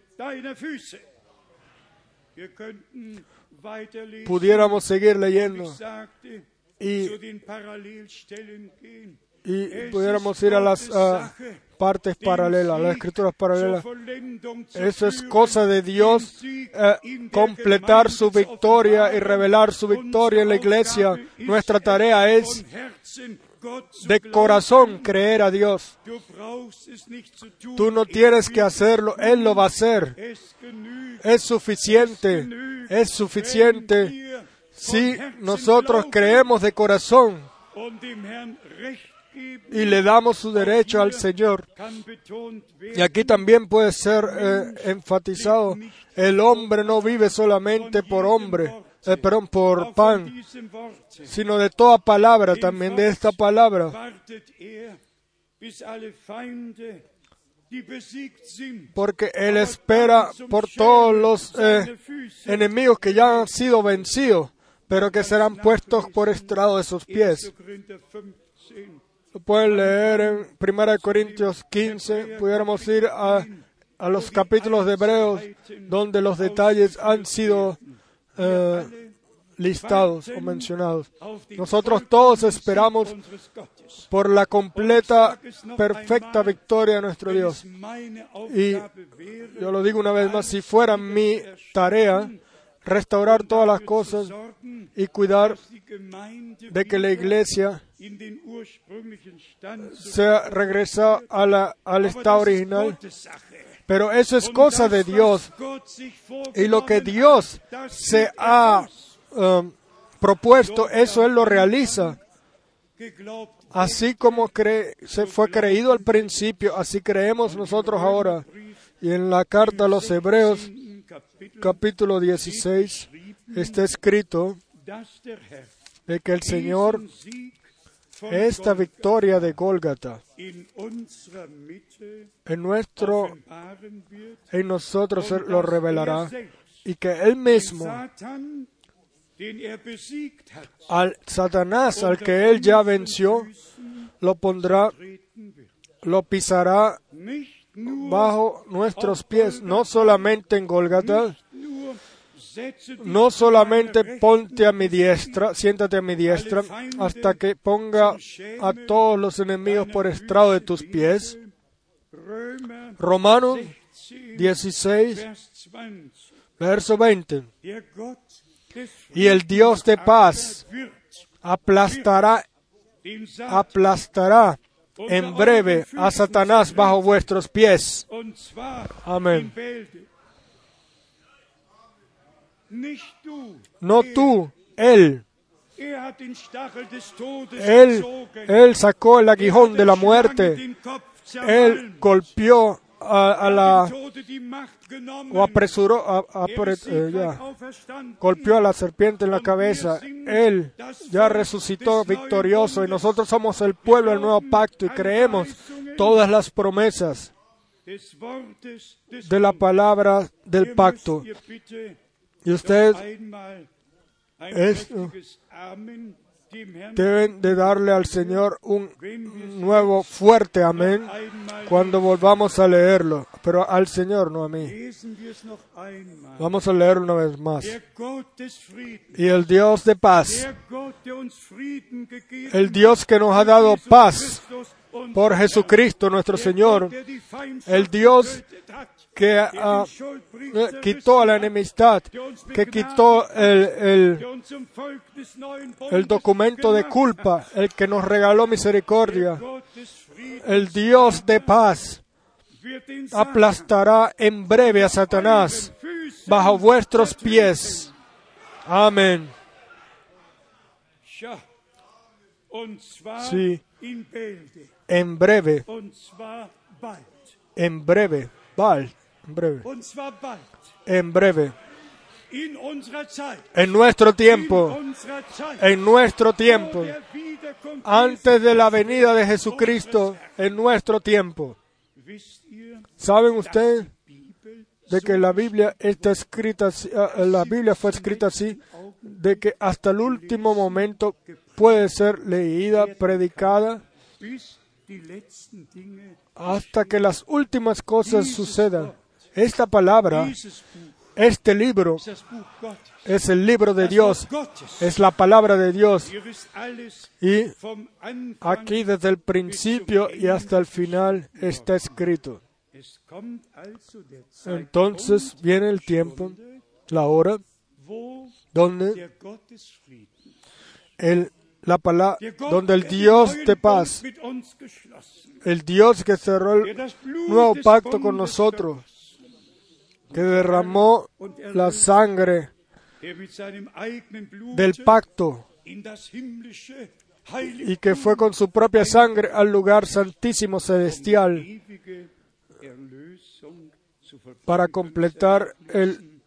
Pudiéramos seguir leyendo y pudiéramos ir a las ah, partes paralelas, las escrituras paralelas. Eso es cosa de Dios, eh, completar su victoria y revelar su victoria en la iglesia. Nuestra tarea es de corazón creer a Dios. Tú no tienes que hacerlo, Él lo va a hacer. Es suficiente, es suficiente si nosotros creemos de corazón y le damos su derecho al Señor. Y aquí también puede ser eh, enfatizado, el hombre no vive solamente por hombre, eh, perdón, por pan, sino de toda palabra, también de esta palabra. Porque Él espera por todos los eh, enemigos que ya han sido vencidos, pero que serán puestos por estrado de sus pies. Lo pueden leer en 1 Corintios 15, pudiéramos ir a, a los capítulos de Hebreos, donde los detalles han sido eh, listados o mencionados. Nosotros todos esperamos por la completa, perfecta victoria de nuestro Dios. Y yo lo digo una vez más, si fuera mi tarea restaurar todas las cosas y cuidar de que la iglesia sea regresa a la, al estado original. Pero eso es cosa de Dios. Y lo que Dios se ha um, propuesto, eso Él lo realiza. Así como cre se fue creído al principio, así creemos nosotros ahora. Y en la carta a los Hebreos, capítulo 16, está escrito de que el Señor esta victoria de Gólgata en nuestro en nosotros lo revelará y que él mismo al Satanás al que él ya venció lo pondrá lo pisará bajo nuestros pies no solamente en Gólgata no solamente ponte a mi diestra, siéntate a mi diestra, hasta que ponga a todos los enemigos por estrado de tus pies. Romanos 16, verso 20. Y el Dios de paz aplastará, aplastará en breve a Satanás bajo vuestros pies. Amén. No tú, Él. Él, él sacó el aguijón de la muerte. Él golpeó a, a la o apresuró a, a, eh, ya, golpeó a la serpiente en la cabeza. Él ya resucitó victorioso y nosotros somos el pueblo del nuevo pacto y creemos todas las promesas de la palabra del pacto. Y ustedes esto, deben de darle al Señor un nuevo fuerte amén cuando volvamos a leerlo, pero al Señor, no a mí. Vamos a leerlo una vez más. Y el Dios de paz, el Dios que nos ha dado paz por Jesucristo nuestro Señor, el Dios que uh, quitó a la enemistad, que quitó el, el, el, documento de culpa, el que nos regaló misericordia, el Dios de paz, aplastará en breve a Satanás bajo vuestros pies. Amén. Sí, en breve, en breve, bald en breve. En breve. En nuestro tiempo. En nuestro tiempo. Antes de la venida de Jesucristo. En nuestro tiempo. ¿Saben ustedes de que la Biblia está escrita ah, la Biblia fue escrita así de que hasta el último momento puede ser leída, predicada hasta que las últimas cosas sucedan. Esta palabra, Este libro es el libro de Dios, es la palabra de Dios. Y aquí desde el principio y hasta el final está escrito. Entonces viene el tiempo, la hora, donde el, la donde el Dios de paz, el Dios que cerró el nuevo pacto con nosotros, que derramó la sangre del pacto y que fue con su propia sangre al lugar santísimo celestial para completar el,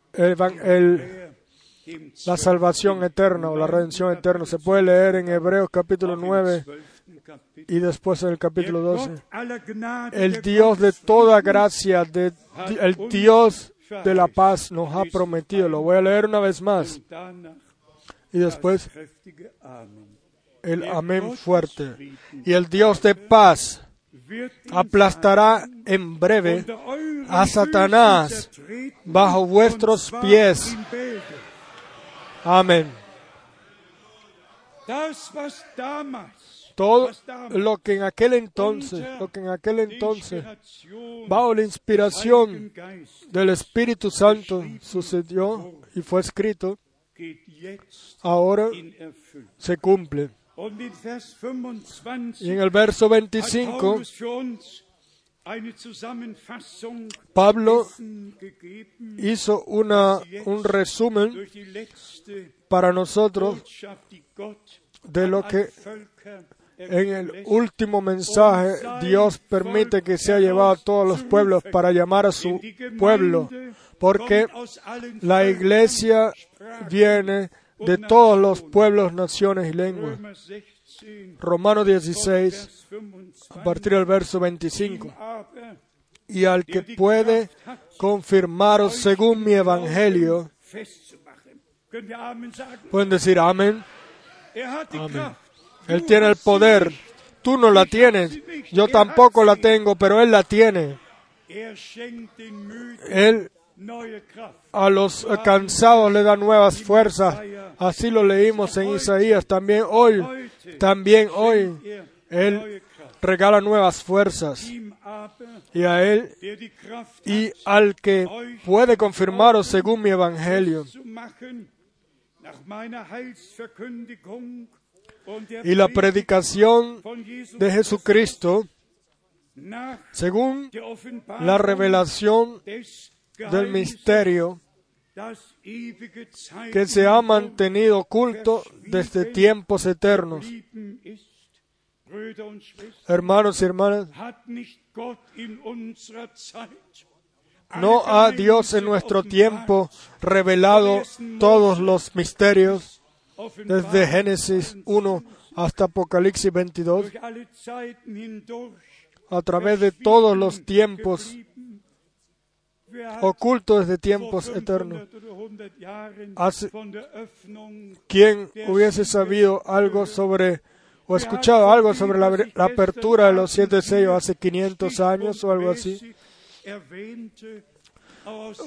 la salvación eterna o la redención eterna. Se puede leer en Hebreos capítulo 9 zwölften Kapitel. y después en el capítulo Der 12. Gott aller Gnade, El Dios de toda gracia, de, el Dios de la paz nos ha prometido. Lo voy a leer una vez más y después el amén fuerte. Y el Dios de paz aplastará en breve a Satanás bajo vuestros pies. Amén. Todo lo que en aquel entonces, lo que en aquel entonces, bajo la inspiración del Espíritu Santo sucedió y fue escrito, ahora se cumple. Und in Vers 25 Y en el verso hat 25, Paulus für uns eine Zusammenfassung Pablo hizo una, un resumen para nosotros de lo que en el último mensaje Dios permite que sea llevado a todos los pueblos para llamar a su pueblo, porque la iglesia viene de todos los pueblos, naciones y lenguas. Römer 16, Romanos 16, Vers 25. a partir del verso 25. Aber Y al que puede confirmaros según mi evangelio, pueden decir amén. Kraft. Él tiene el poder. Tú no la tienes. Yo tampoco la tengo, pero Él la tiene. Él a los cansados le da nuevas fuerzas. Así lo leímos en Isaías. También hoy, también hoy, Él regala nuevas fuerzas. Y a Él y al que puede confirmaros según mi evangelio. Y la predicación de Jesucristo, según la revelación del misterio que se ha mantenido oculto desde tiempos eternos. Hermanos y hermanas, ¿no ha Dios en nuestro tiempo revelado todos los misterios desde Génesis 1 hasta Apocalipsis 22? durch alle Zeiten hindurch A través de todos los tiempos, oculto desde tiempos 500 eternos. oder 100 Jahren Hace- von der Öffnung ¿Quién hubiese sabido algo sobre o escuchado algo sobre la, la apertura de los siete sellos hace 500 años o algo así?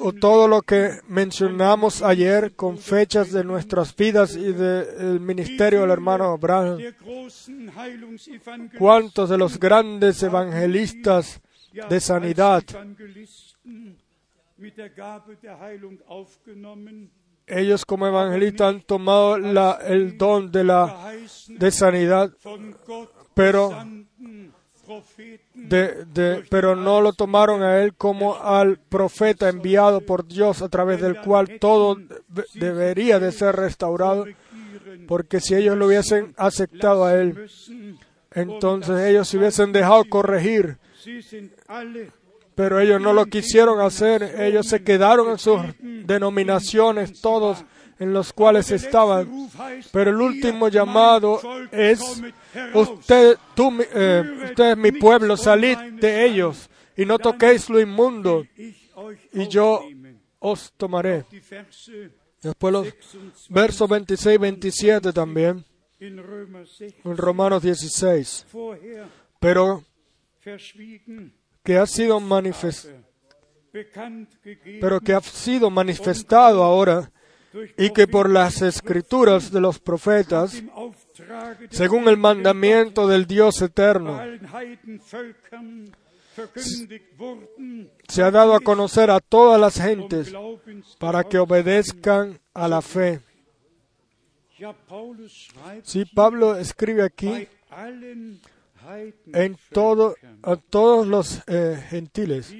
O todo lo que mencionamos ayer con fechas de nuestras vidas y del ministerio del hermano Abraham. ¿Cuántos de los grandes evangelistas de sanidad, ellos como evangelistas han tomado la- el don de la de sanidad, pero de, de- pero no lo tomaron a él como al profeta enviado por Dios a través del cual todo de- debería de ser restaurado, porque si ellos lo hubiesen aceptado a él, entonces ellos se hubiesen dejado corregir, pero ellos no lo quisieron hacer, ellos se quedaron en sus denominaciones, todos en los cuales estaban. Pero el último llamado es, usted, tú, eh, usted es mi pueblo, salid de ellos y no toquéis lo inmundo. y yo os tomaré. Después los versos 26 y 27 también, in Römer 6 en Romanos 16. vorher Pero que ha sido manifestado pero que ha sido manifestado ahora y que por las escrituras de los profetas, según el mandamiento del Dios eterno, se ha dado a conocer a todas las gentes para que obedezcan a la fe. Sí, Pablo escribe aquí en todo, a todos los eh, gentiles.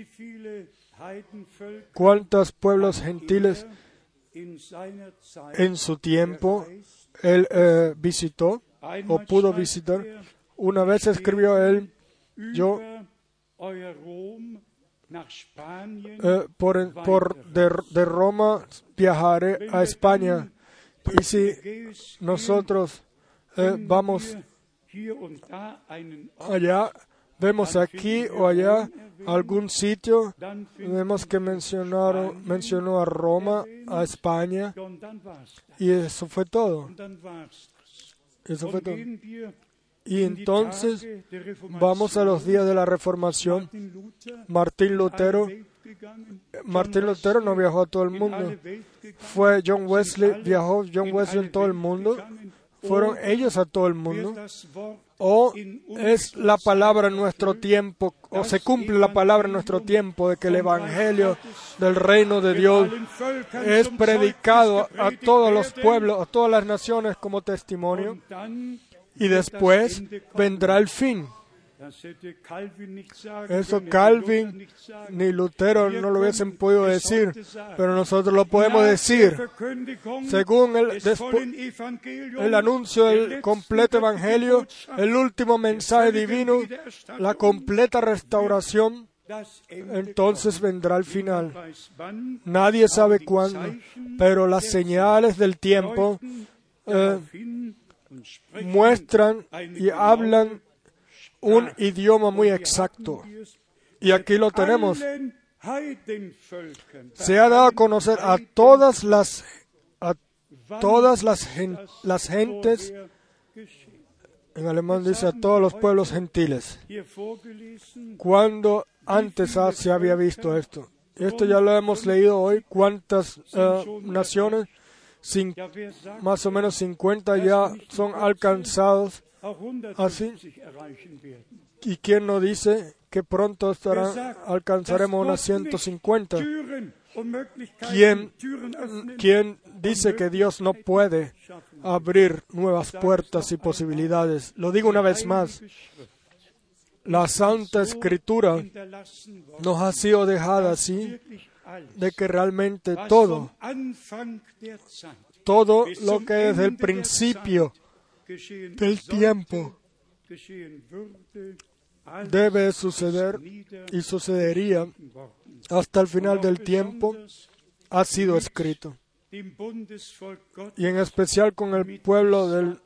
¿Cuántos pueblos gentiles en su tiempo él eh, visitó o pudo visitar? Una vez escribió él, yo eh, por, por de, de Roma viajaré a España. Y si nosotros eh, vamos allá, vemos aquí o allá algún sitio, vemos que mencionaron, mencionó a Roma, a España, y eso fue todo. Eso fue todo. Y entonces vamos a los días de la Reformación. Martín Lutero, Martín Lutero no viajó a todo el mundo. Fue John Wesley, viajó John Wesley en todo el mundo. Fueron ellos a todo el mundo. O es la palabra en nuestro tiempo, o se cumple la palabra en nuestro tiempo de que el Evangelio del reino de Dios es predicado a todos los pueblos, a todas las naciones como testimonio y después vendrá el fin. Eso Calvin ni Lutero no lo hubiesen podido decir, pero nosotros lo podemos decir. Según el, el anuncio del completo evangelio, el último mensaje divino, la completa restauración, entonces vendrá el final. Nadie sabe cuándo, pero las señales del tiempo eh, muestran y hablan un idioma muy exacto. Y aquí lo tenemos. Se ha dado a conocer a todas las a todas las, las gentes en alemán dice a todos los pueblos gentiles. Cuando antes se había visto esto. Esto ya lo hemos leído hoy. ¿Cuántas uh, naciones? más o menos 50 ya son alcanzados así. ¿Y quién nos dice que pronto estarán, alcanzaremos unas 150? ¿Quién, ¿Quién dice que Dios no puede abrir nuevas puertas y posibilidades? Lo digo una vez más. La Santa Escritura nos ha sido dejada así de que realmente todo, todo lo que desde el principio del tiempo debe suceder y sucedería hasta el final del tiempo, ha sido escrito. Y en especial con el pueblo del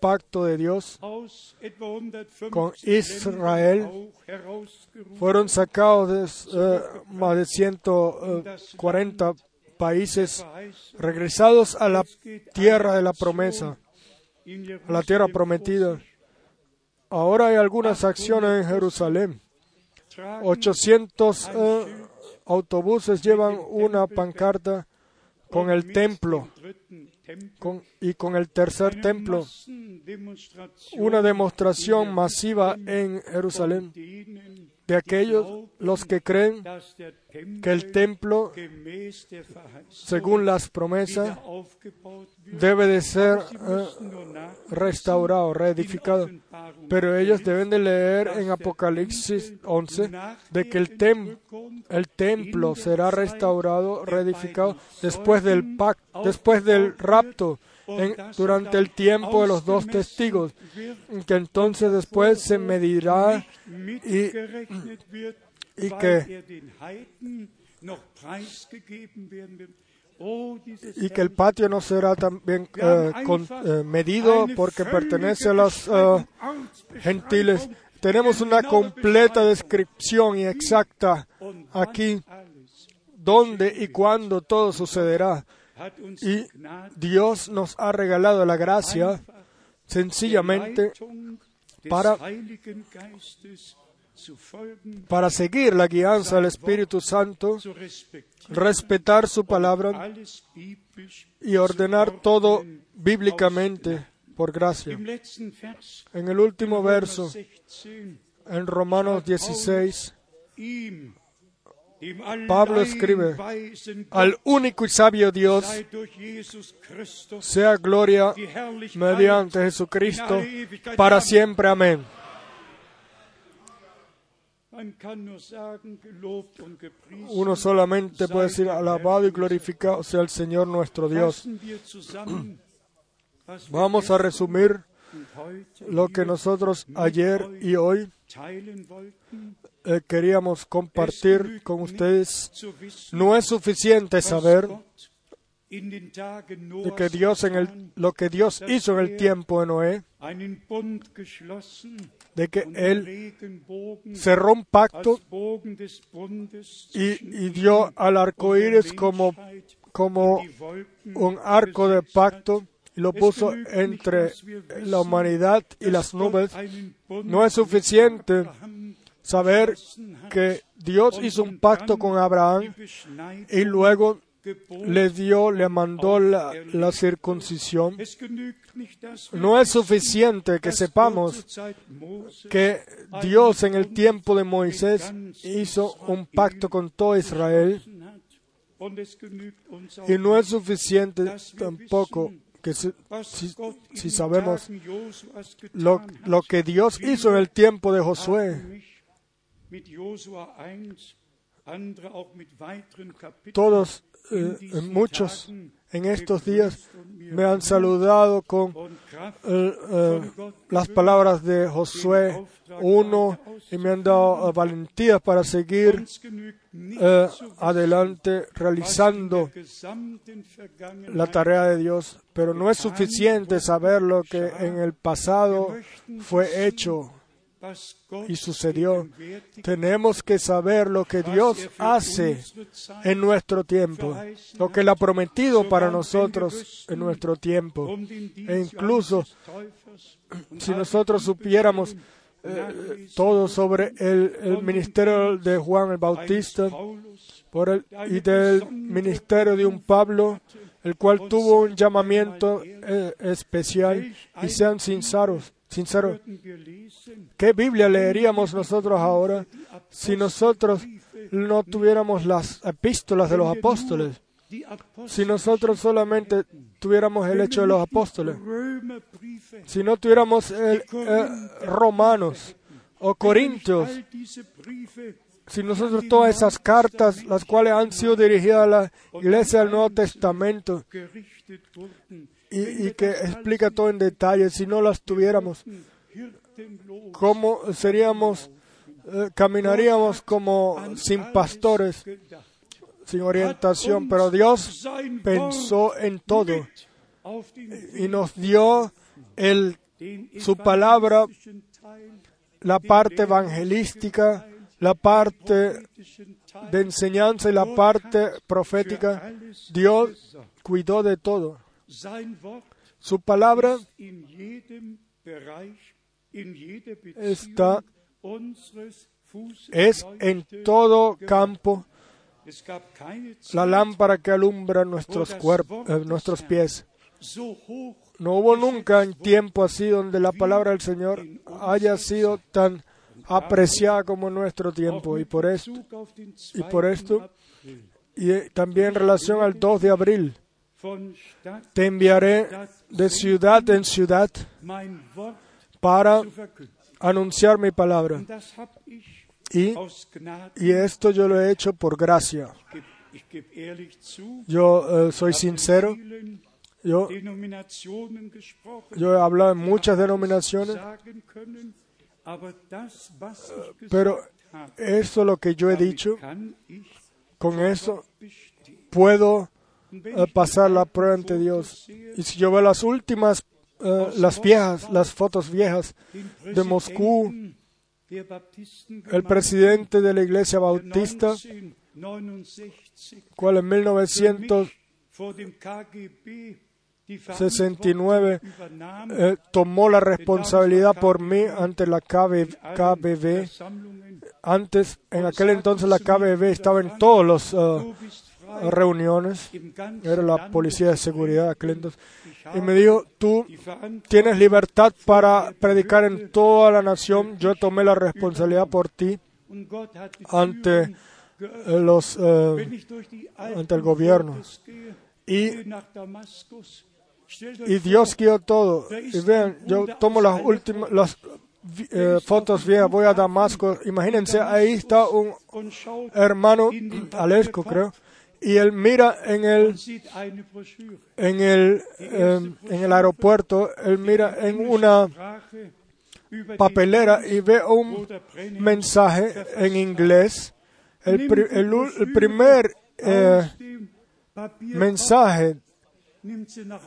pacto de Dios, con Israel, fueron sacados de eh, más de 140 países, regresados a la tierra de la promesa, la tierra prometida. Ahora hay algunas acciones en Jerusalén. 800 eh, autobuses llevan una pancarta con el templo y con el tercer templo, una demostración masiva en Jerusalén de aquellos los que creen que el templo, según las promesas, debe de ser eh, restaurado, reedificado. Pero ellos deben de leer en Apocalipsis 11 de que el, el templo será restaurado, reedificado después del pacto, después del rapto durante el tiempo de los dos testigos, que entonces después se medirá y, y que y que el patio no será también eh, eh, medido porque pertenece a los eh, gentiles. Tenemos una completa descripción y exacta aquí, dónde y cuándo todo sucederá. Y Dios nos ha regalado la gracia sencillamente para para seguir la guianza del Espíritu Santo, respetar su palabra y ordenar todo bíblicamente por gracia. En el último verso, 16, en Romanos 16, ihm, dem Pablo escribe, al único y sabio Dios sea gloria mediante Jesucristo para siempre. Amén. Uno solamente puede decir, alabado y glorificado sea el Señor nuestro Dios. Vamos a resumir lo que nosotros ayer y hoy eh, queríamos compartir con ustedes. No es suficiente saber de que Dios en el, lo que Dios hizo en el tiempo de Noé, de que Él cerró un pacto y, y dio al arco iris como, como un arco de pacto y lo puso entre la humanidad y las nubes. No es suficiente saber que Dios hizo un pacto con Abraham y luego le dio, le mandó la, circuncisión. No es suficiente que sepamos que Dios en el tiempo de Moisés hizo un pacto con todo Israel y no es suficiente tampoco que si, sabemos lo que Dios hizo en el tiempo de Josué. Todos, eh, muchos en estos días me han saludado con eh, eh, las palabras de Josué 1 y me han dado eh, valentía para seguir eh, adelante realizando la tarea de Dios. Pero no es suficiente saber lo que en el pasado fue hecho y sucedió. Tenemos que saber lo que Dios hace en nuestro tiempo, lo que Él ha prometido para nosotros en nuestro tiempo. E incluso si nosotros supiéramos eh, todo sobre el, el ministerio de Juan el Bautista por el, y del ministerio de un Pablo, el cual tuvo un llamamiento eh, especial, y sean sinceros, sinceros, ¿Qué Biblia leeríamos nosotros ahora si nosotros no tuviéramos las epístolas de los apóstoles? Si nosotros solamente tuviéramos el hecho de los apóstoles, si no tuviéramos el, eh, Romanos o Corintios, si nosotros todas esas cartas, las cuales han sido dirigidas a la iglesia del Nuevo Testamento y, y que explica todo en detalle, si no las tuviéramos, ¿cómo seríamos, eh, caminaríamos como sin pastores, sin orientación? Pero Dios pensó en todo y nos dio el, su palabra, la parte evangelística, la parte de enseñanza y la parte profética. Dios cuidó de todo. Su palabra está es en todo campo. La lámpara que alumbra nuestros cuerpos, eh, nuestros pies. No hubo nunca un tiempo así donde la palabra del Señor haya sido tan apreciada como en nuestro tiempo. y por esto y por esto y eh, también en relación al 2 de abril te enviaré de ciudad en ciudad para anunciar mi palabra. Y, y esto yo lo he hecho por gracia. Yo eh, soy sincero. Yo, yo he hablado en muchas denominaciones. Pero eso lo que yo he dicho. Con eso puedo pasar la prueba ante Dios. Y si yo veo las últimas, eh, las viejas, las fotos viejas de Moscú, el presidente de la iglesia bautista, cual en 1900 69 eh, tomó la responsabilidad por mí ante la KB KBB. Antes, en aquel entonces la KBB estaba en todas las uh, reuniones, era la policía de seguridad entonces, y me dijo, tú tienes libertad para predicar en toda la nación, yo tomé la responsabilidad por ti ante los eh, ante el gobierno. Y, y Dios guió todo. Y vean yo tomo las últimas las eh, fotos viejas. Voy a Damasco. Imagínense ahí está un hermano Alesco creo y él mira en el en el eh, en el aeropuerto él mira en una papelera y ve un mensaje en inglés. El, pri- el u- el primer eh, mensaje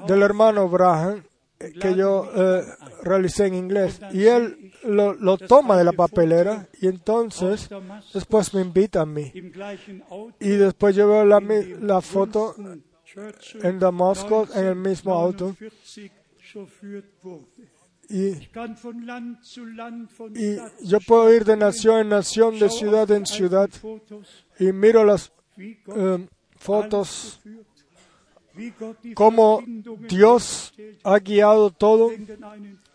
del hermano Braham. eh, que yo eh, realicé en inglés. Y él lo, lo toma de la papelera y entonces después me invita a mí. Y después yo veo la, la foto en Damasco en el mismo auto. y, y yo puedo ir de nación en nación, de ciudad en ciudad y miro las eh, fotos cómo Dios ha guiado todo.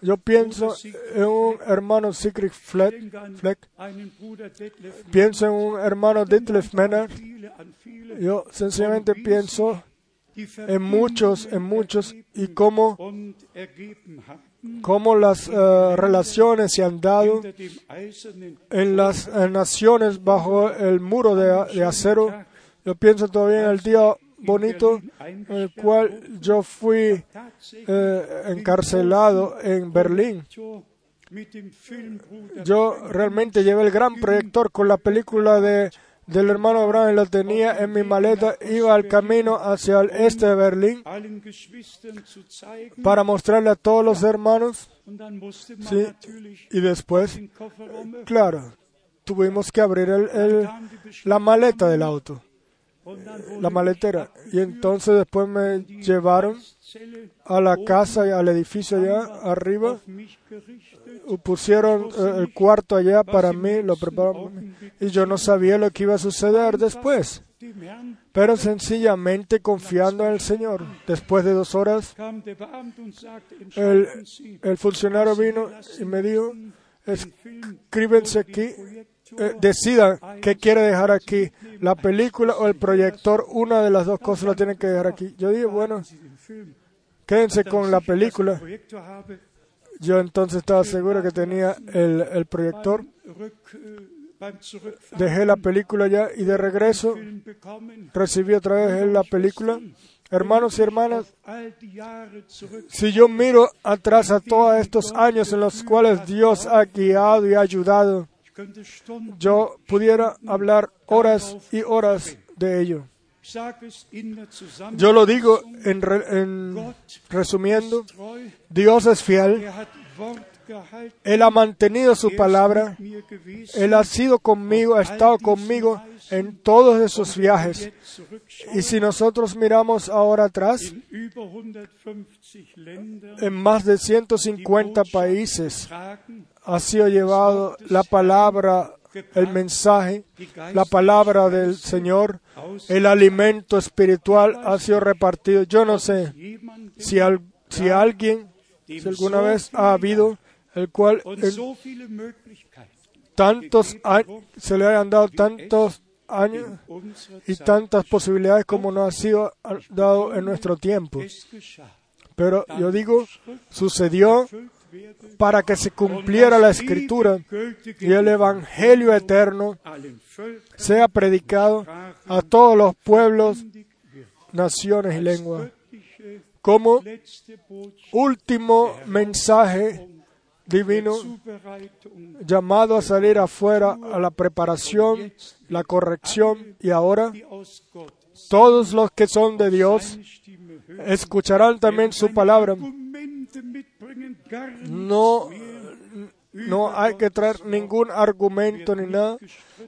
Yo pienso en un hermano Sigrid Fleck, Fleck. pienso en un hermano Detlef Menner. Yo sencillamente pienso en muchos, en muchos, y cómo, cómo las eh, relaciones se han dado en las naciones bajo el muro de, de acero. Yo pienso todavía en el día bonito en el cual yo fui eh, encarcelado en Berlín. Yo realmente llevé el gran proyector con la película de, del hermano Abraham, lo tenía en mi maleta, iba al camino hacia el este de Berlín para mostrarle a todos los hermanos. Sí, y después, claro, tuvimos que abrir el- la maleta del auto, la maletera. Y entonces después me llevaron a la casa y al edificio allá arriba, pusieron eh, el cuarto allá para mí, lo prepararon y yo no sabía lo que iba a suceder después, pero sencillamente confiando en el Señor. Después de dos horas, el, el funcionario vino y me dijo, escríbense aquí, eh, decidan qué quiere dejar aquí, la película o el proyector, una de las dos cosas la tienen que dejar aquí. Yo dije, bueno, quédense con la película. Yo entonces estaba seguro que tenía el, el proyector. Dejé la película ya y de regreso recibí otra vez la película. Hermanos y hermanas, si yo miro atrás a todos estos años en los cuales Dios ha guiado y ayudado, yo pudiera hablar horas y horas de ello. Yo lo digo en, re- en resumiendo, Dios es fiel, Él ha mantenido su palabra, Él ha sido conmigo, ha estado conmigo en todos esos viajes. Y si nosotros miramos ahora atrás, en más de 150 países ha sido llevado la palabra, el mensaje, la palabra del Señor, el alimento espiritual ha sido repartido. Yo no sé si, al- si alguien, si alguna vez ha habido el cual tantos se le hayan dado tantos años y tantas posibilidades como no ha sido dado en nuestro tiempo. Pero yo digo, sucedió para que se cumpliera la escritura y el Evangelio eterno sea predicado a todos los pueblos, naciones y lenguas como último mensaje divino llamado a salir afuera a la preparación, la corrección y ahora todos los que son de Dios escucharán también su palabra. No no hay que traer ningún argumento ni nada.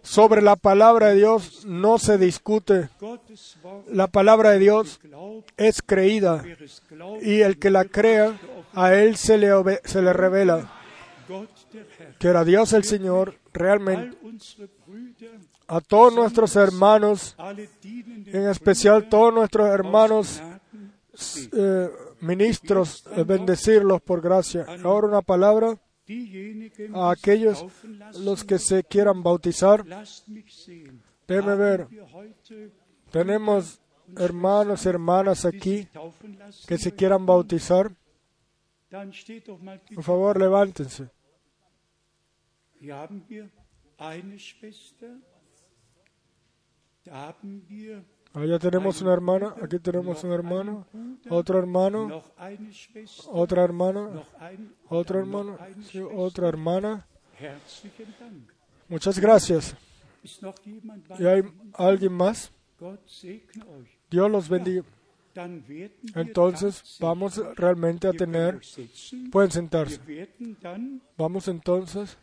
Sobre la palabra de Dios no se discute. La palabra de Dios es creída y el que la crea, a él se le, se le revela. Que era Dios el Señor realmente a todos nuestros hermanos, en especial todos nuestros hermanos eh, ministros, eh, bendecirlos por gracia. Ahora una palabra a aquellos, los que se quieran bautizar. Haben ver. Tenemos hermanos hermanas aquí que se quieran bautizar. Por favor, levántense. Allá tenemos una hermana, aquí tenemos un hermano, otro hermano, otra hermana, otro hermano, otra hermana. Muchas gracias. ¿Y hay alguien más? Dios los bendiga. Entonces vamos realmente a tener, pueden sentarse. Vamos entonces,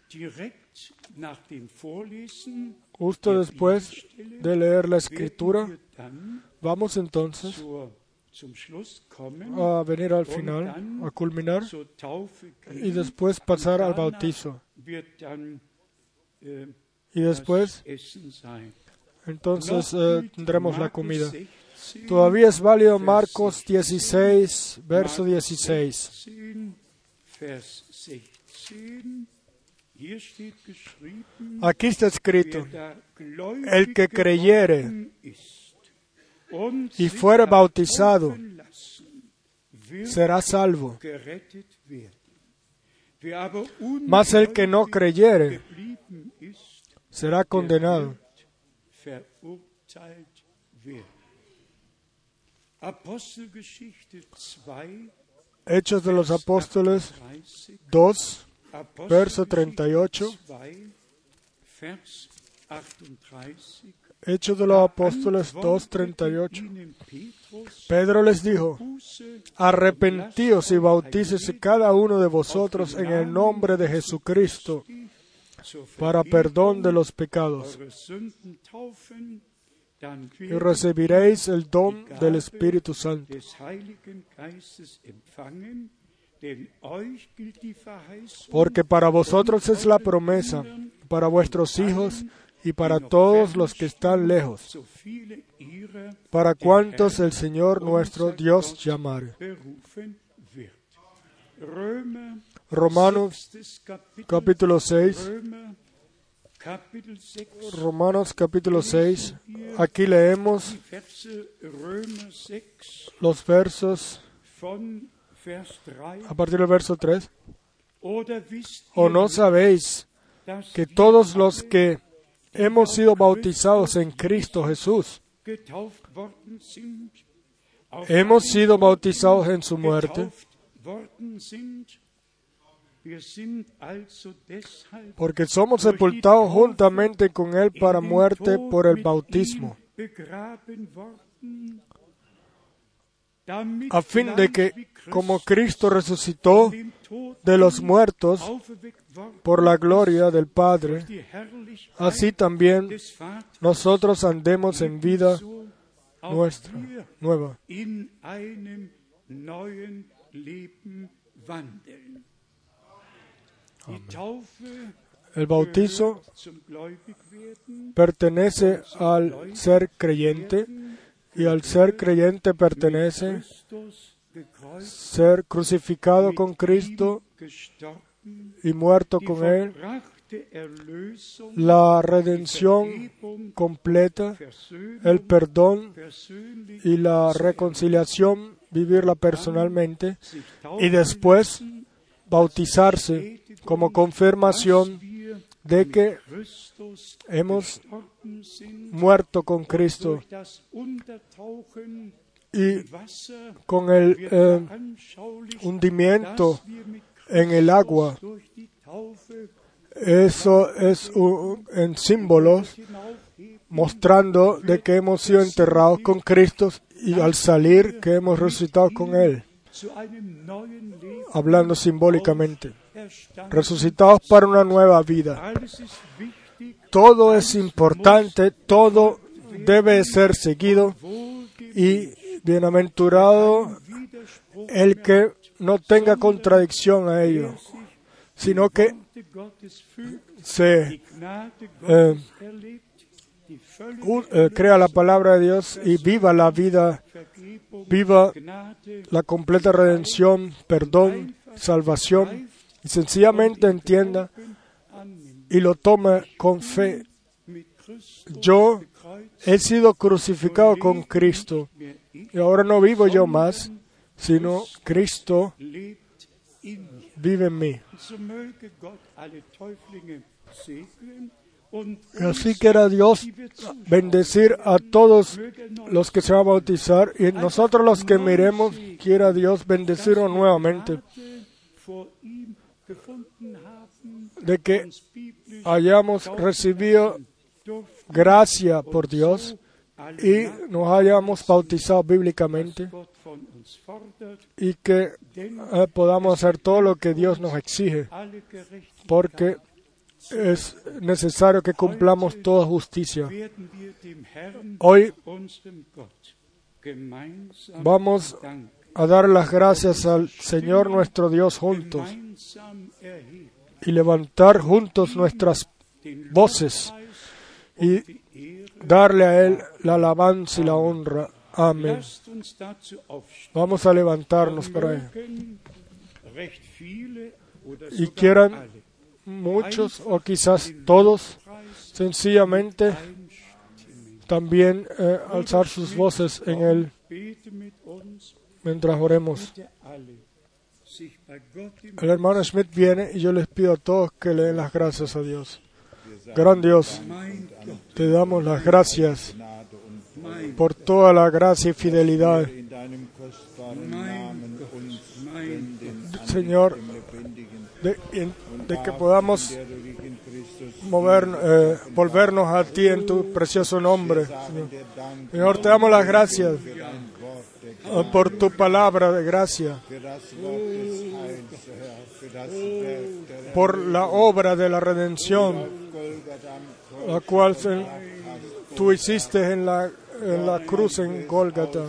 justo después de leer la escritura, vamos entonces a venir al final, a culminar y después pasar al bautizo. Y después, entonces eh, tendremos la comida. 16, Todavía es válido Marcos 16, verso 16. Aquí está escrito, el que creyere y fuere bautizado será salvo. Mas el que no creyere será condenado. wird verurteilt werden. Apostelgeschichte 2, Hechos de los Apóstoles 30, 2, verso Apostelgeschichte 38. 2, Vers 38. Hechos de los Apóstoles 2, 38. Ihnen Petrus, Pedro les dijo, arrepentíos y bautícese cada uno de vosotros en el nombre de Jesucristo para perdón de los pecados y recibiréis el don del Espíritu Santo. Porque para vosotros es la promesa, para vuestros hijos y para todos los que están lejos, para cuantos el Señor nuestro Dios llamare. Romanos capítulo 6, Römer, Kapitel 6, Romanos capítulo 6, aquí leemos die Verse Römer 6 los versos von Vers 3. A partir del verso 3. Oder wisst ¿O no sabéis que todos los que hemos sido bautizados en Cristo Jesús, hemos sido bautizados en su muerte? Porque somos sepultados juntamente con Él para muerte por el bautismo, a fin de que, como Cristo resucitó de los muertos por la gloria del Padre, así también nosotros andemos en vida nuestra, nueva. El bautizo pertenece al ser creyente y al ser creyente pertenece ser crucificado con Cristo y muerto con Él, la redención completa, el perdón y la reconciliación, vivirla personalmente, y después bautizarse como confirmación de que hemos muerto con Cristo y con el eh, hundimiento en el agua. Eso es en símbolos mostrando de que hemos sido enterrados con Cristo y al salir que hemos resucitado con Él, hablando simbólicamente. Resucitados para una nueva vida. Todo es importante, todo debe ser seguido y bienaventurado el que no tenga contradicción a ello, sino que se u- eh, crea la palabra de Dios y viva la vida, viva la completa redención, perdón, salvación y sencillamente entienda y lo tome con fe. Yo he sido crucificado con Cristo y ahora no vivo yo más, sino Cristo vive en mí. Así Dios die wir zuschauen, bendecir a todos los que se van a bautizar y nosotros los que miremos, quiera Dios bendecirnos nuevamente, de que hayamos recibido gracia por Dios y nos hayamos bautizado bíblicamente y que eh, podamos hacer todo lo que Dios nos exige, porque es necesario que cumplamos toda justicia. Hoy vamos a dar las gracias al Señor nuestro Dios juntos y levantar juntos nuestras voces y darle a Él la alabanza y la honra. Amén. Vamos a levantarnos para Él. Y quieran muchos o quizás todos sencillamente también eh, alzar sus voces en Él mientras oremos. El hermano Schmidt viene y yo les pido a todos que le den las gracias a Dios. Gran Dios, te damos las gracias por toda la gracia y fidelidad. Señor, de, que podamos mover, eh, volvernos a ti en tu precioso nombre. Señor, te damos las gracias por tu palabra de gracia, por la obra de la redención, la cual tú hiciste en la, cruz en Gólgata.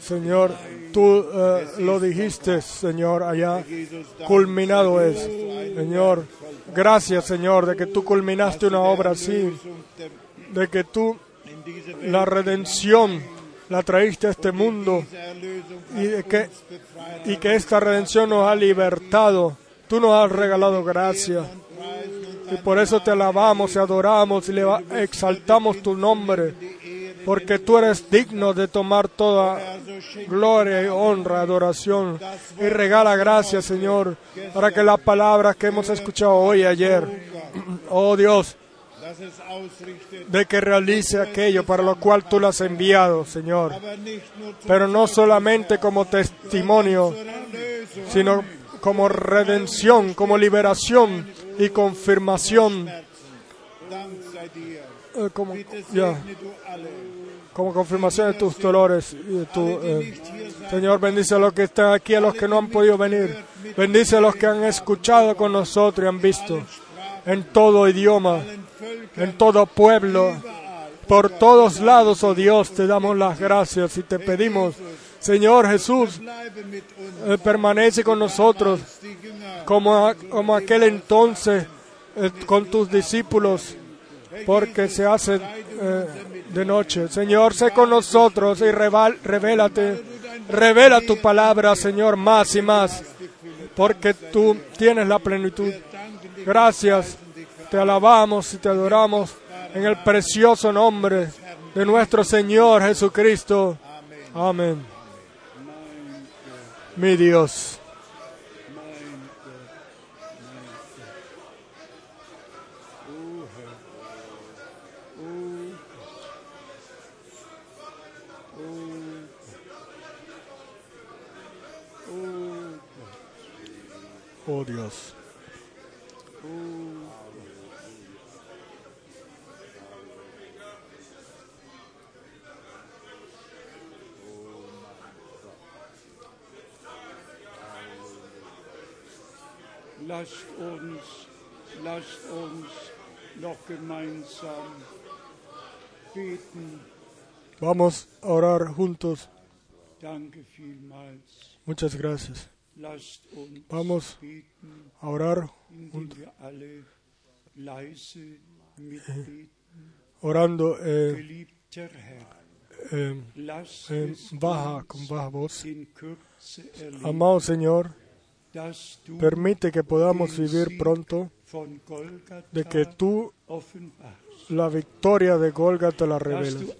Señor, tú eh, lo dijiste, Señor, allá culminado es. Señor, gracias, Señor, de que tú culminaste una obra así, de que tú la redención la traíste a este mundo y que, y que esta redención nos ha libertado. Tú nos has regalado gracia. Y por eso te alabamos y adoramos y le exaltamos tu nombre. Porque tú eres digno de tomar toda gloria y honra, adoración. Y regala gracias, Señor, para que las palabras que hemos escuchado hoy y ayer, oh Dios, de que realice aquello para lo cual tú lo has enviado, Señor. Pero no solamente como testimonio, sino como redención, como liberación y confirmación, eh, como, confirmación de tus dolores de tu, eh, Señor, bendice a los que están aquí, a los que no han podido venir. Bendice a los que han escuchado con nosotros y han visto en todo idioma, en todo pueblo, por todos lados, oh Dios, te damos las gracias y te pedimos, Señor Jesús, eh, permanece con nosotros como, a- como aquel entonces eh, con tus discípulos, porque se hace eh, de noche. Señor, sé con nosotros y reval- revélate, revela tu palabra, Señor, más y más, porque tú tienes la plenitud. Gracias, te alabamos y te adoramos en el precioso nombre de nuestro Señor Jesucristo. Amén. Mi Dios. Oh Dios. Lasst uns, lasst uns noch gemeinsam beten. Vamos a orar juntos. Danke vielmals. Muchas gracias. Lasst uns Vamos beten, a orar juntos. wir alle leise mitbeten. Orando eh, eh, es baja, con baja voz. Amado Señor, permite que podamos vivir pronto de que tú la victoria de Golgata la dass revelas,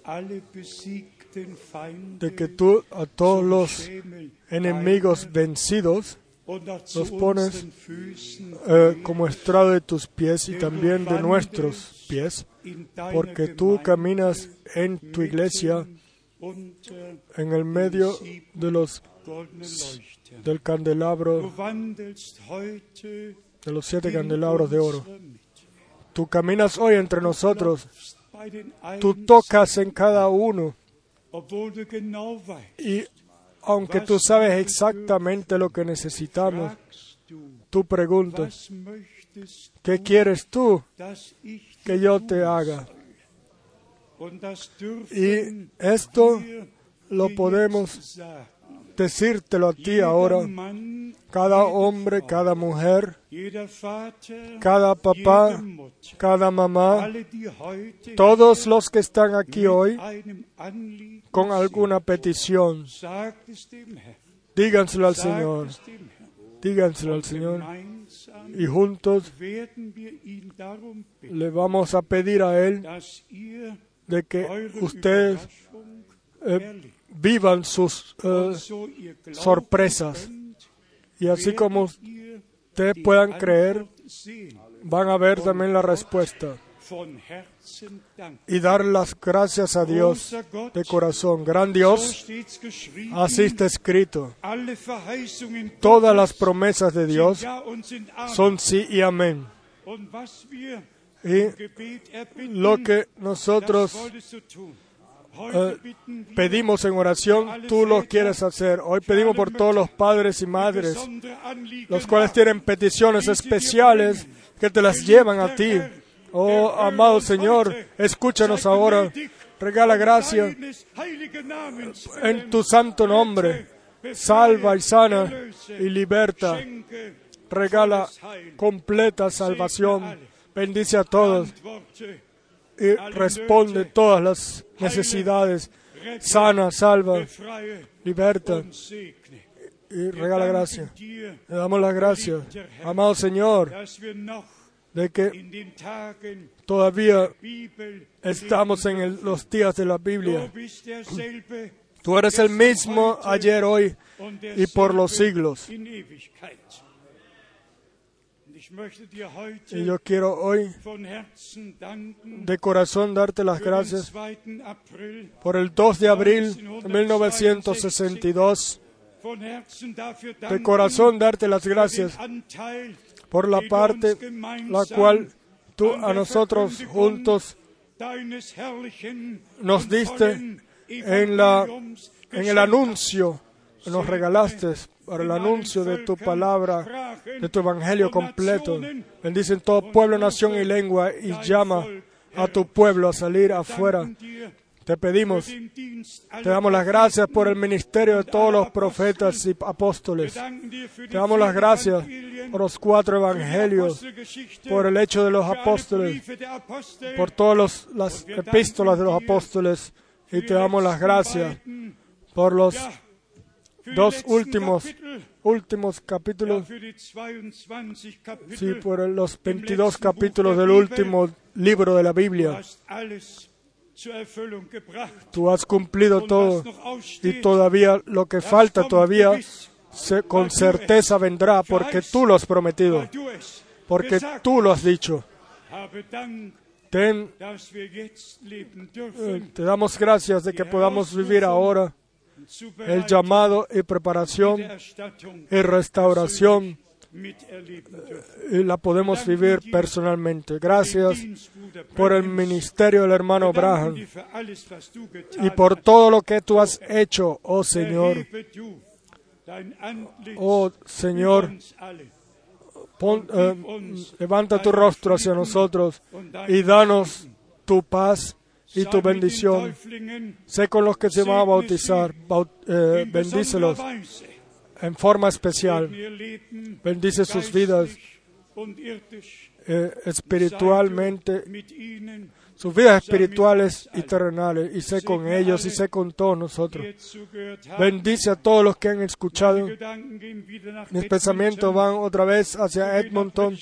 de que tú a todos los enemigos vencidos los pones, eh, como estrado de tus pies y también de nuestros pies, porque tú caminas en tu iglesia en el medio de los. Del candelabro de los siete candelabros de oro. Tú caminas hoy entre nosotros, tú tocas en cada uno y aunque tú sabes exactamente lo que necesitamos, tú preguntas, ¿qué quieres tú que yo te haga? Y esto lo podemos. Decírtelo a ti ahora, cada hombre, cada mujer, cada papá, cada mamá, todos los que están aquí hoy con alguna petición, díganselo al Señor, díganselo al Señor y juntos le vamos a pedir a Él de que ustedes eh. Vivan sus eh, sorpresas. y así como ustedes puedan creer, van a ver también la respuesta y dar las gracias a Dios de corazón. Gran Dios, así está escrito. Todas las promesas de Dios son sí y amén. Y lo que nosotros eh, pedimos en oración, tú lo quieres hacer. Hoy pedimos por todos los padres y madres, los cuales tienen peticiones especiales que te las llevan a ti. Oh, amado Señor, escúchanos ahora. Regala gracia en tu santo nombre. Salva y sana y liberta. Regala completa salvación. Bendice a todos y responde todas las necesidades. Sana, salva, liberta y regala gracia. Le damos las gracias, amado Señor, de que todavía estamos en el- los días de la Biblia. Tú eres el mismo ayer, hoy y por los siglos. Y yo quiero hoy de corazón darte las gracias 2. April, por el 2 de abril de 1962. von Herzen dafür De corazón darte las gracias por la parte la cual tú a nosotros juntos nos diste en, la, en el anuncio, nos regalaste para el anuncio de tu palabra, de tu evangelio completo. Bendice en todo pueblo, nación y lengua y llama a tu pueblo a salir afuera. Te pedimos, te damos las gracias por el ministerio de todos los profetas y apóstoles. Te damos las gracias por los cuatro evangelios, por el hecho de los apóstoles, por todas las epístolas de los apóstoles. Y te damos las gracias por los dos últimos, últimos capítulos, sí, por los 22 capítulos del último libro de la Biblia. Tú has cumplido todo y todavía lo que falta todavía se- con certeza vendrá porque tú lo has prometido, porque tú lo has dicho. Ten, eh, te damos gracias de que podamos vivir ahora el llamado y preparación y restauración y la podemos vivir personalmente. Gracias por el ministerio del hermano Braham y por todo lo que tú has hecho, oh Señor. Oh Señor, eh, levanta tu rostro hacia nosotros y danos tu paz y tu bendición. Sé con los que se van a bautizar, bau- eh, bendícelos en forma especial. Bendice sus vidas eh, espiritualmente, sus vidas espirituales y terrenales. Y sé con ellos y sé con todos nosotros. Bendice a todos los que han escuchado. Mis pensamientos van otra vez hacia Edmonton,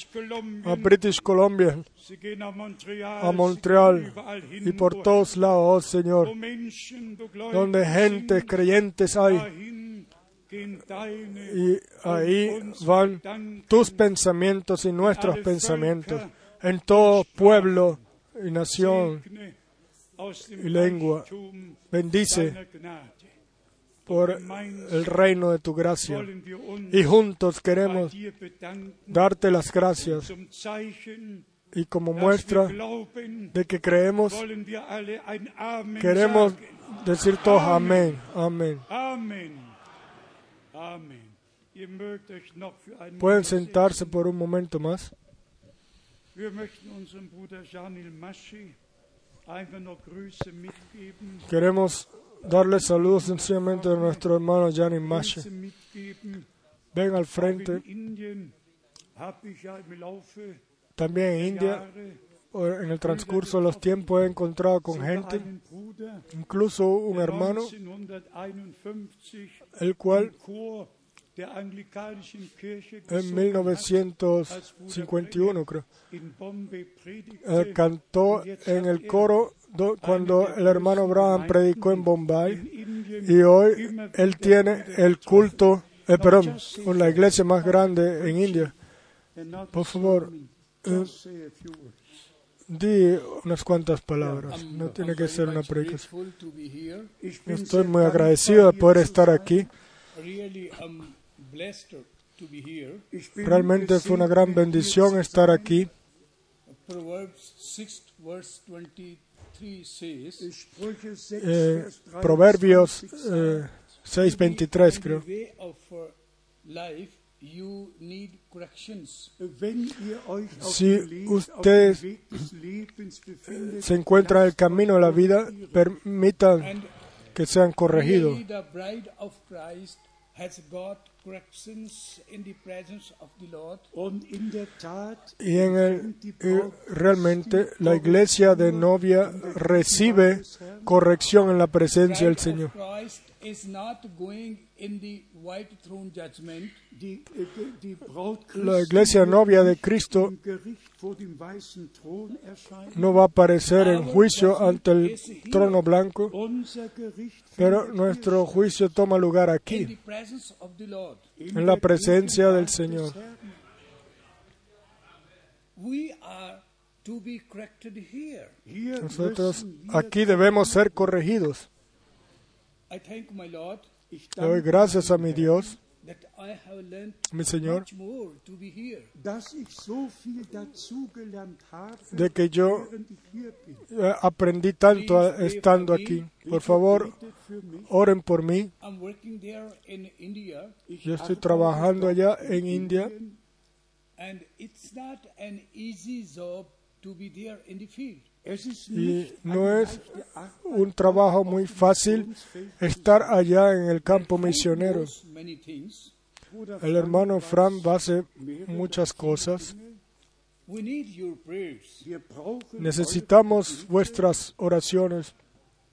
a British Columbia, a Montreal y por todos lados, oh Señor, donde gente creyentes hay. Y ahí van tus pensamientos y nuestros pensamientos en todo pueblo y nación y lengua. Bendice por el reino de tu gracia. Y juntos queremos darte las gracias y como muestra de que creemos, queremos decir todos amén, amén. Pueden sentarse por un momento más. Queremos darle saludos sencillamente a nuestro hermano Gianni Masche. Ven al frente. También en India, en el transcurso de los tiempos, he encontrado con gente, incluso un hermano, 1951 el cual en gesungen hat, 1951, creo, eh, cantó en el coro do- cuando el hermano Abraham predicó en Bombay y hoy él tiene el culto, eh, perdón, con la iglesia más grande en India. Por favor, eh, di unas cuantas palabras, no tiene que ser una predicación. Estoy muy agradecido de poder estar aquí. Really, I'm blessed to be here. Realmente fue una gran bendición estar aquí. Proverbs 6, verse 23 says, Eh, Proverbios eh, 6:23 creo. Si befindet, Se encuentran en el camino de la vida, permitan que sean corregidos. Y en el, y realmente la iglesia de novia recibe corrección en la presencia del Señor. Of Christ is not going in the white throne judgment. die, die, die Braut La iglesia novia de Cristo no va a aparecer en juicio ante el trono blanco, pero nuestro juicio toma lugar aquí, en la presencia del Señor. Herrn. We are to be corrected here. Hier Nosotros aquí debemos ser corregidos. Le doy gracias a mi Dios, that I have learned mi Señor, de que yo eh, aprendí tanto estando aquí. Por favor, oren por mí. I'm working there in India, Ich Yo estoy trabajando allá en India. And it's not an easy job to be there in the field. Y no es un trabajo muy fácil estar allá en el campo misionero. El hermano Fran hace muchas cosas. We need your prayers. Wir brauchen Necesitamos vuestras oraciones.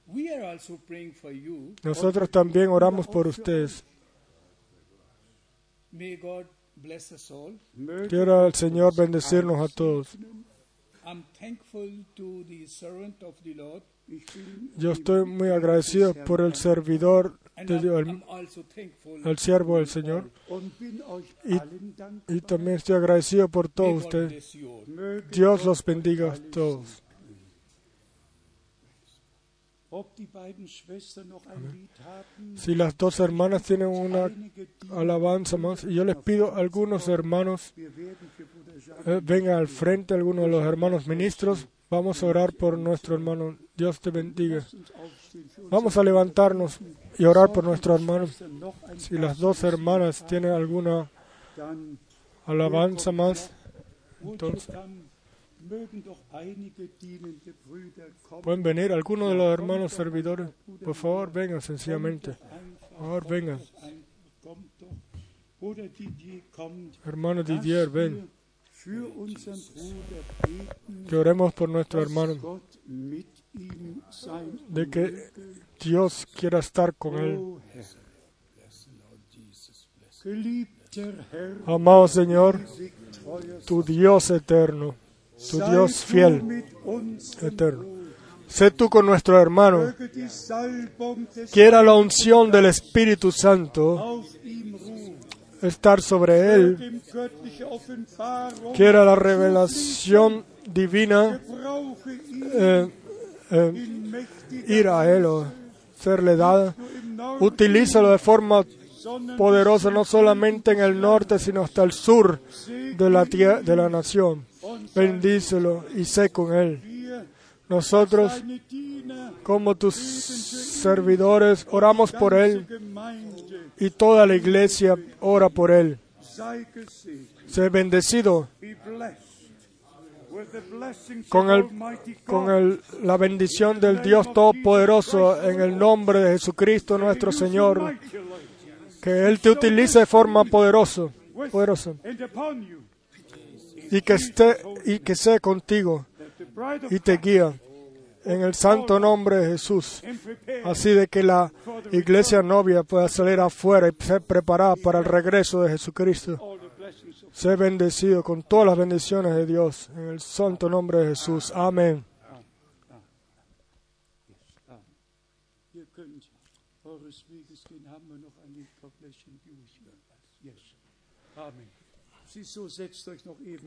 We are also praying for you. Nosotros también oramos por ustedes. May God bless us all. Möge Quiera el Señor bendecirnos a todos. Yo estoy muy agradecido por el servidor, de I'm, Dios, el siervo del Señor. Y-. Y también estoy agradecido por todos ustedes. Dios los bendiga a todos. Si las dos hermanas tienen una alabanza más, y yo les pido a algunos hermanos eh, vengan al frente, algunos de los hermanos ministros. Vamos a orar por nuestro hermano. Dios te bendiga. Vamos a levantarnos y orar por nuestro hermano. Si las dos hermanas tienen alguna alabanza más. Entonces- Pueden venir algunos de los hermanos servidores. Por favor, vengan sencillamente. Por favor, vengan. Hermano Didier, ven. Que oremos por nuestro hermano. De que. Dios quiera estar con él. Amado Señor, tu Dios eterno, tu Dios fiel, eterno. Sé tú con nuestro hermano. Quiera la unción del Espíritu Santo estar sobre él. Quiera la revelación divina eh, eh, ir a él o serle dada. Utilízalo de forma poderosa no solamente en el norte, sino hasta el sur de la, de la nación. Bendícelo y sé con él. Nosotros, como tus servidores, oramos por él y toda la iglesia ora por él. Sé bendecido con, el, con el- la bendición del Dios Todopoderoso en el nombre de Jesucristo nuestro Señor. Que Él te utilice de forma poderosa, poderosa y que esté y que sea contigo y te guía en el santo nombre de Jesús. Así de que la iglesia novia pueda salir afuera y ser preparada para el regreso de Jesucristo. Sé bendecido con todas las bendiciones de Dios en el santo nombre de Jesús. Amén.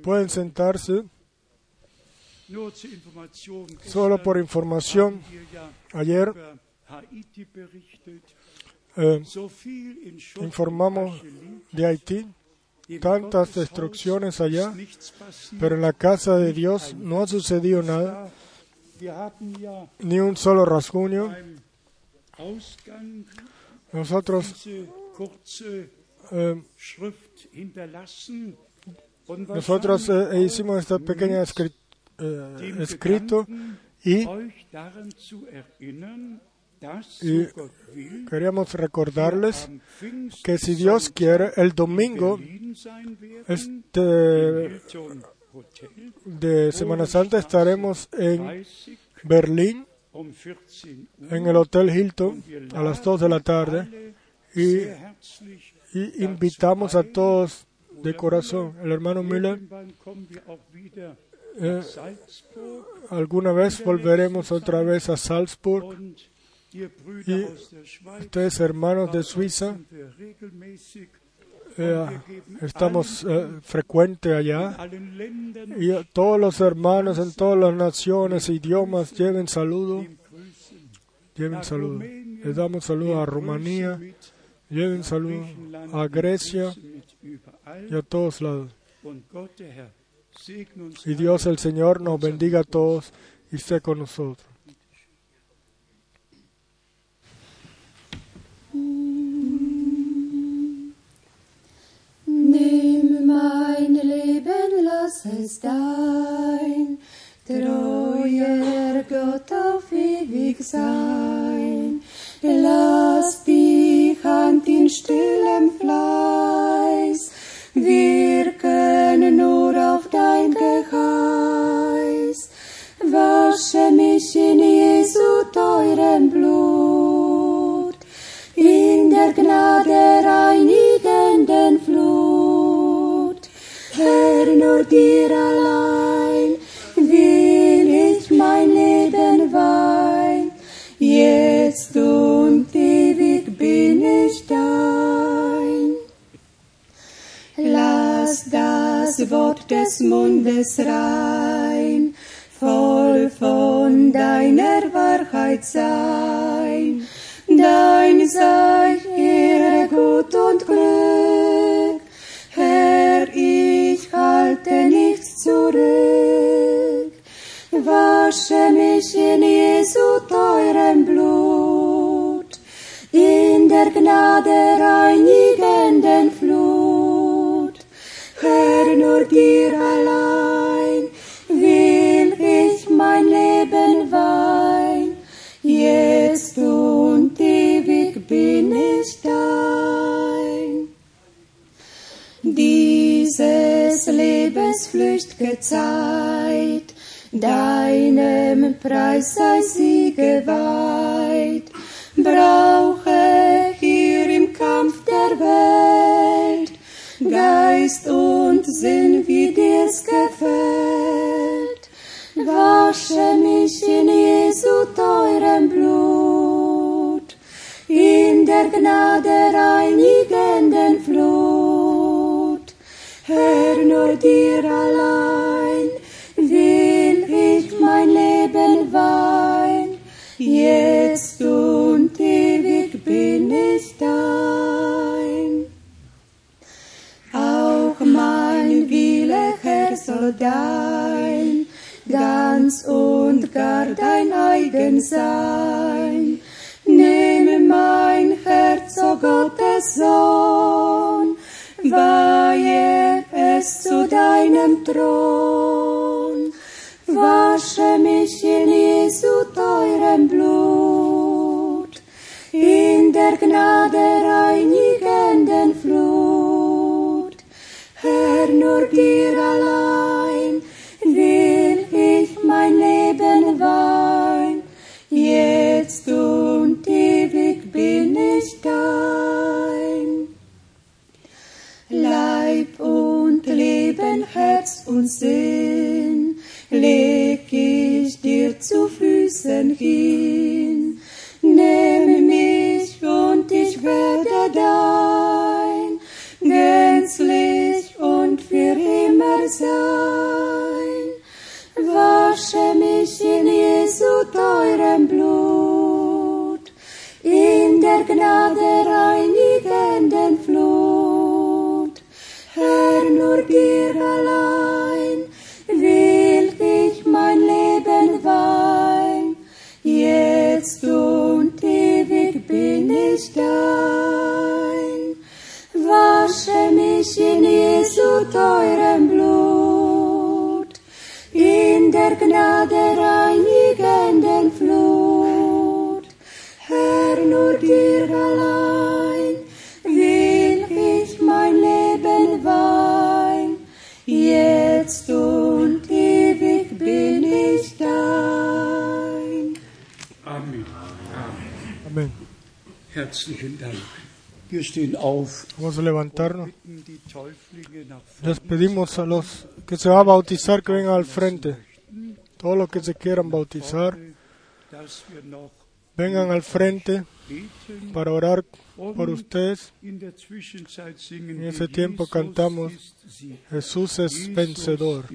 Pueden sentarse. Solo Gestern por información, ayer eh, Schutt informamos de Haití, tantas destrucciones allá, pero en la casa de Dios no ha sucedido nada, ni un solo rasguño. Nosotros eh, nosotros eh, wahrscheinlich hicimos esta pequeña mit escri- eh, escrito y queríamos recordarles que si Dios quiere, el domingo este de Semana Santa estaremos en 30 Berlín, um 14 Uhr. en el Hotel Hilton, a las 2 de la tarde, y, y invitamos a todos de corazón. El hermano Müller, eh, alguna vez volveremos otra vez a Salzburg. Y Ustedes, hermanos de Suiza, eh, estamos eh, frecuente allá. Y a todos los hermanos en todas las naciones e idiomas lleven saludo, lleven saludo. Les damos saludo a Rumanía, lleven Griechenland, a Grecia y a todos lados. Y Dios el Señor nos bendiga a todos y esté con nosotros. Nimm mein Leben, lass es dein treuer Gott auf ewig sein. Wasche mich in Jesu teurem Blut, in der Gnade reinigenden Flut. Herr, nur dir allein will ich mein Leben weihen, jetzt und ewig bin ich dein. Wasche mich in Jesu teurem der reinigenden Flut. Herr, nur dir allein will ich mein Leben weihen, jetzt und ewig bin ich dein. Amen. Amén. Herzlichen Dank. Wir stehen auf, Vamos a levantarnos. Les pedimos a los que se van a bautizar que vengan al frente. Todos los que se quieran bautizar, vengan al frente para orar por ustedes. En ese tiempo cantamos. Jesús es vencedor.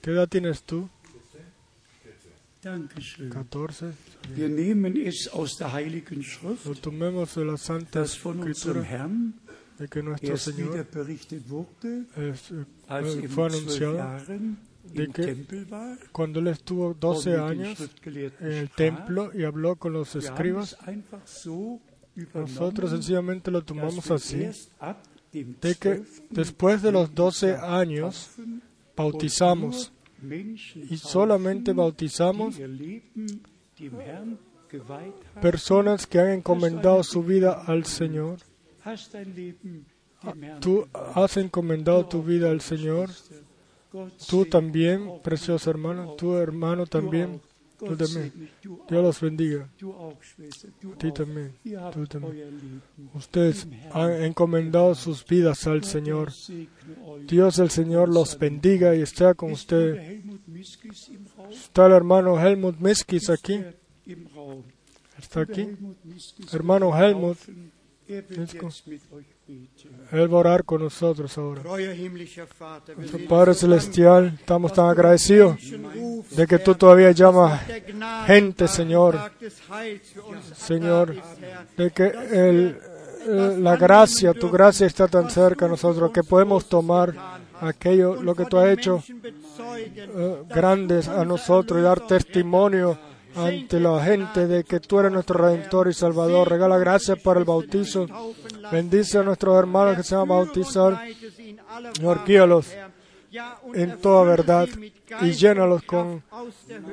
¿Qué edad tienes tú? Dankeschön. 14. Wir nehmen es aus der Heiligen Schrift, Lo tomemos de la Santa das von unserem Escritura Herrn de que nuestro erst wieder Señor berichtet wurde, es, eh, als eh, er fue mit zwölf anunciado Jahren de im que Tempel war cuando él estuvo und 12 mit den años Schriftgelehrten en el sprach. templo y habló con los Wir haben escribas. einfach so Nosotros sencillamente lo dass tomamos wir así, erst ab dem de que 12. después de los 12 años bautizamos y solamente bautizamos personas que han encomendado su vida al Señor. Tú has encomendado tu vida al Señor. Tú también, precioso hermano, tu hermano también. Tú también. Dios los bendiga. Du Ti también, tú también. Ustedes han encomendado sus vidas al Señor. Dios el Señor los bendiga y esté con Raum? Está el hermano Helmut Miskis aquí. Está aquí. Hermano Helmut Él va a orar con nosotros ahora. Nuestro Padre Celestial, estamos tan agradecidos de que tú todavía llamas gente, Señor. Señor, de que el, la gracia, tu gracia está tan cerca de nosotros que podemos tomar aquello, lo que tú has hecho eh, grandes a nosotros y dar testimonio ante la gente de que tú eres nuestro Redentor y Salvador. Regala gracias para el bautizo. Bendice a nuestros hermanos que se van a bautizar. Señor, guíalos en toda verdad y llénalos con,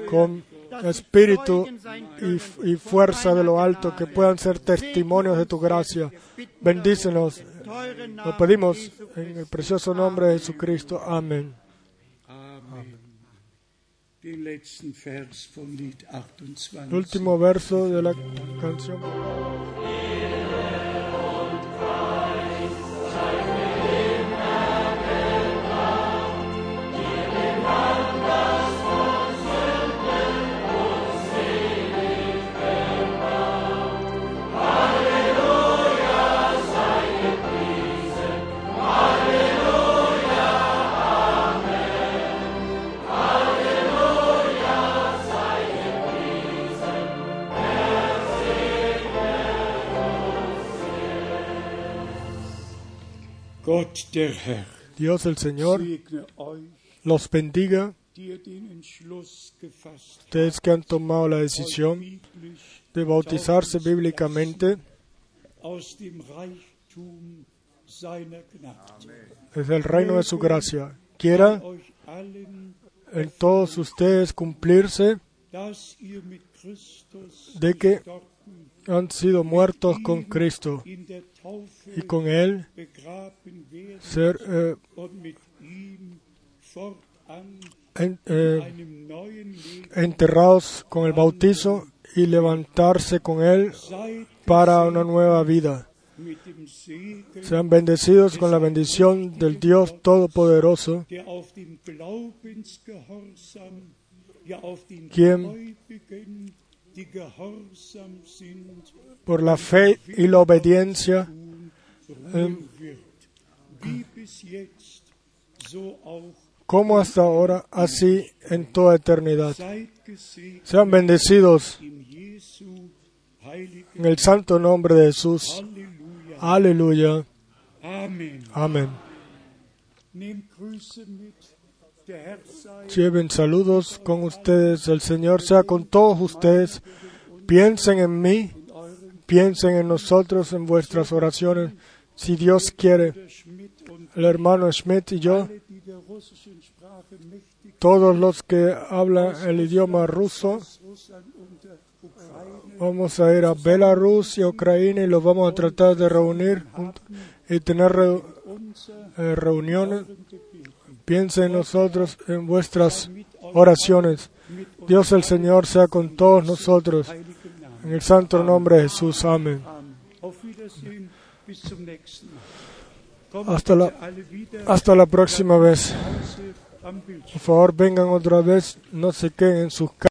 con espíritu y, y fuerza de lo alto, que puedan ser testimonios de tu gracia. Bendícenos. Lo pedimos en el precioso nombre de Jesucristo. Amén. Amen. Den letzten Vers vom Lied 28. El último verso de la canción. Dios el Señor los bendiga. Ustedes que han tomado la decisión de bautizarse bíblicamente desde el reino de su gracia. Quiera en todos ustedes cumplirse de que han sido muertos con Cristo y con Él ser eh, eh, enterrados con el bautizo y levantarse con Él para una nueva vida. Sean bendecidos con la bendición del Dios Todopoderoso, Quien- Por la fe y la obediencia, auch como hasta ahora, así en toda eternidad. Sean bendecidos en el santo nombre de Jesús. Aleluya. Amen. Amén. Lleven saludos con ustedes. El Señor sea con todos ustedes. Piensen en mí, piensen en nosotros en vuestras oraciones. Si Dios quiere, el hermano Schmidt y yo, todos los que hablan el idioma ruso, vamos a ir a Belarus y Ucrania y los vamos a tratar de reunir y tener eh, reuniones. Gebet Piensen en nosotros en vuestras oraciones. Dios el Señor sea con todos nosotros. En el santo nombre de Jesús. Amén. Hasta la- Hasta la próxima vez. Por favor, vengan otra vez. No se queden en sus casas.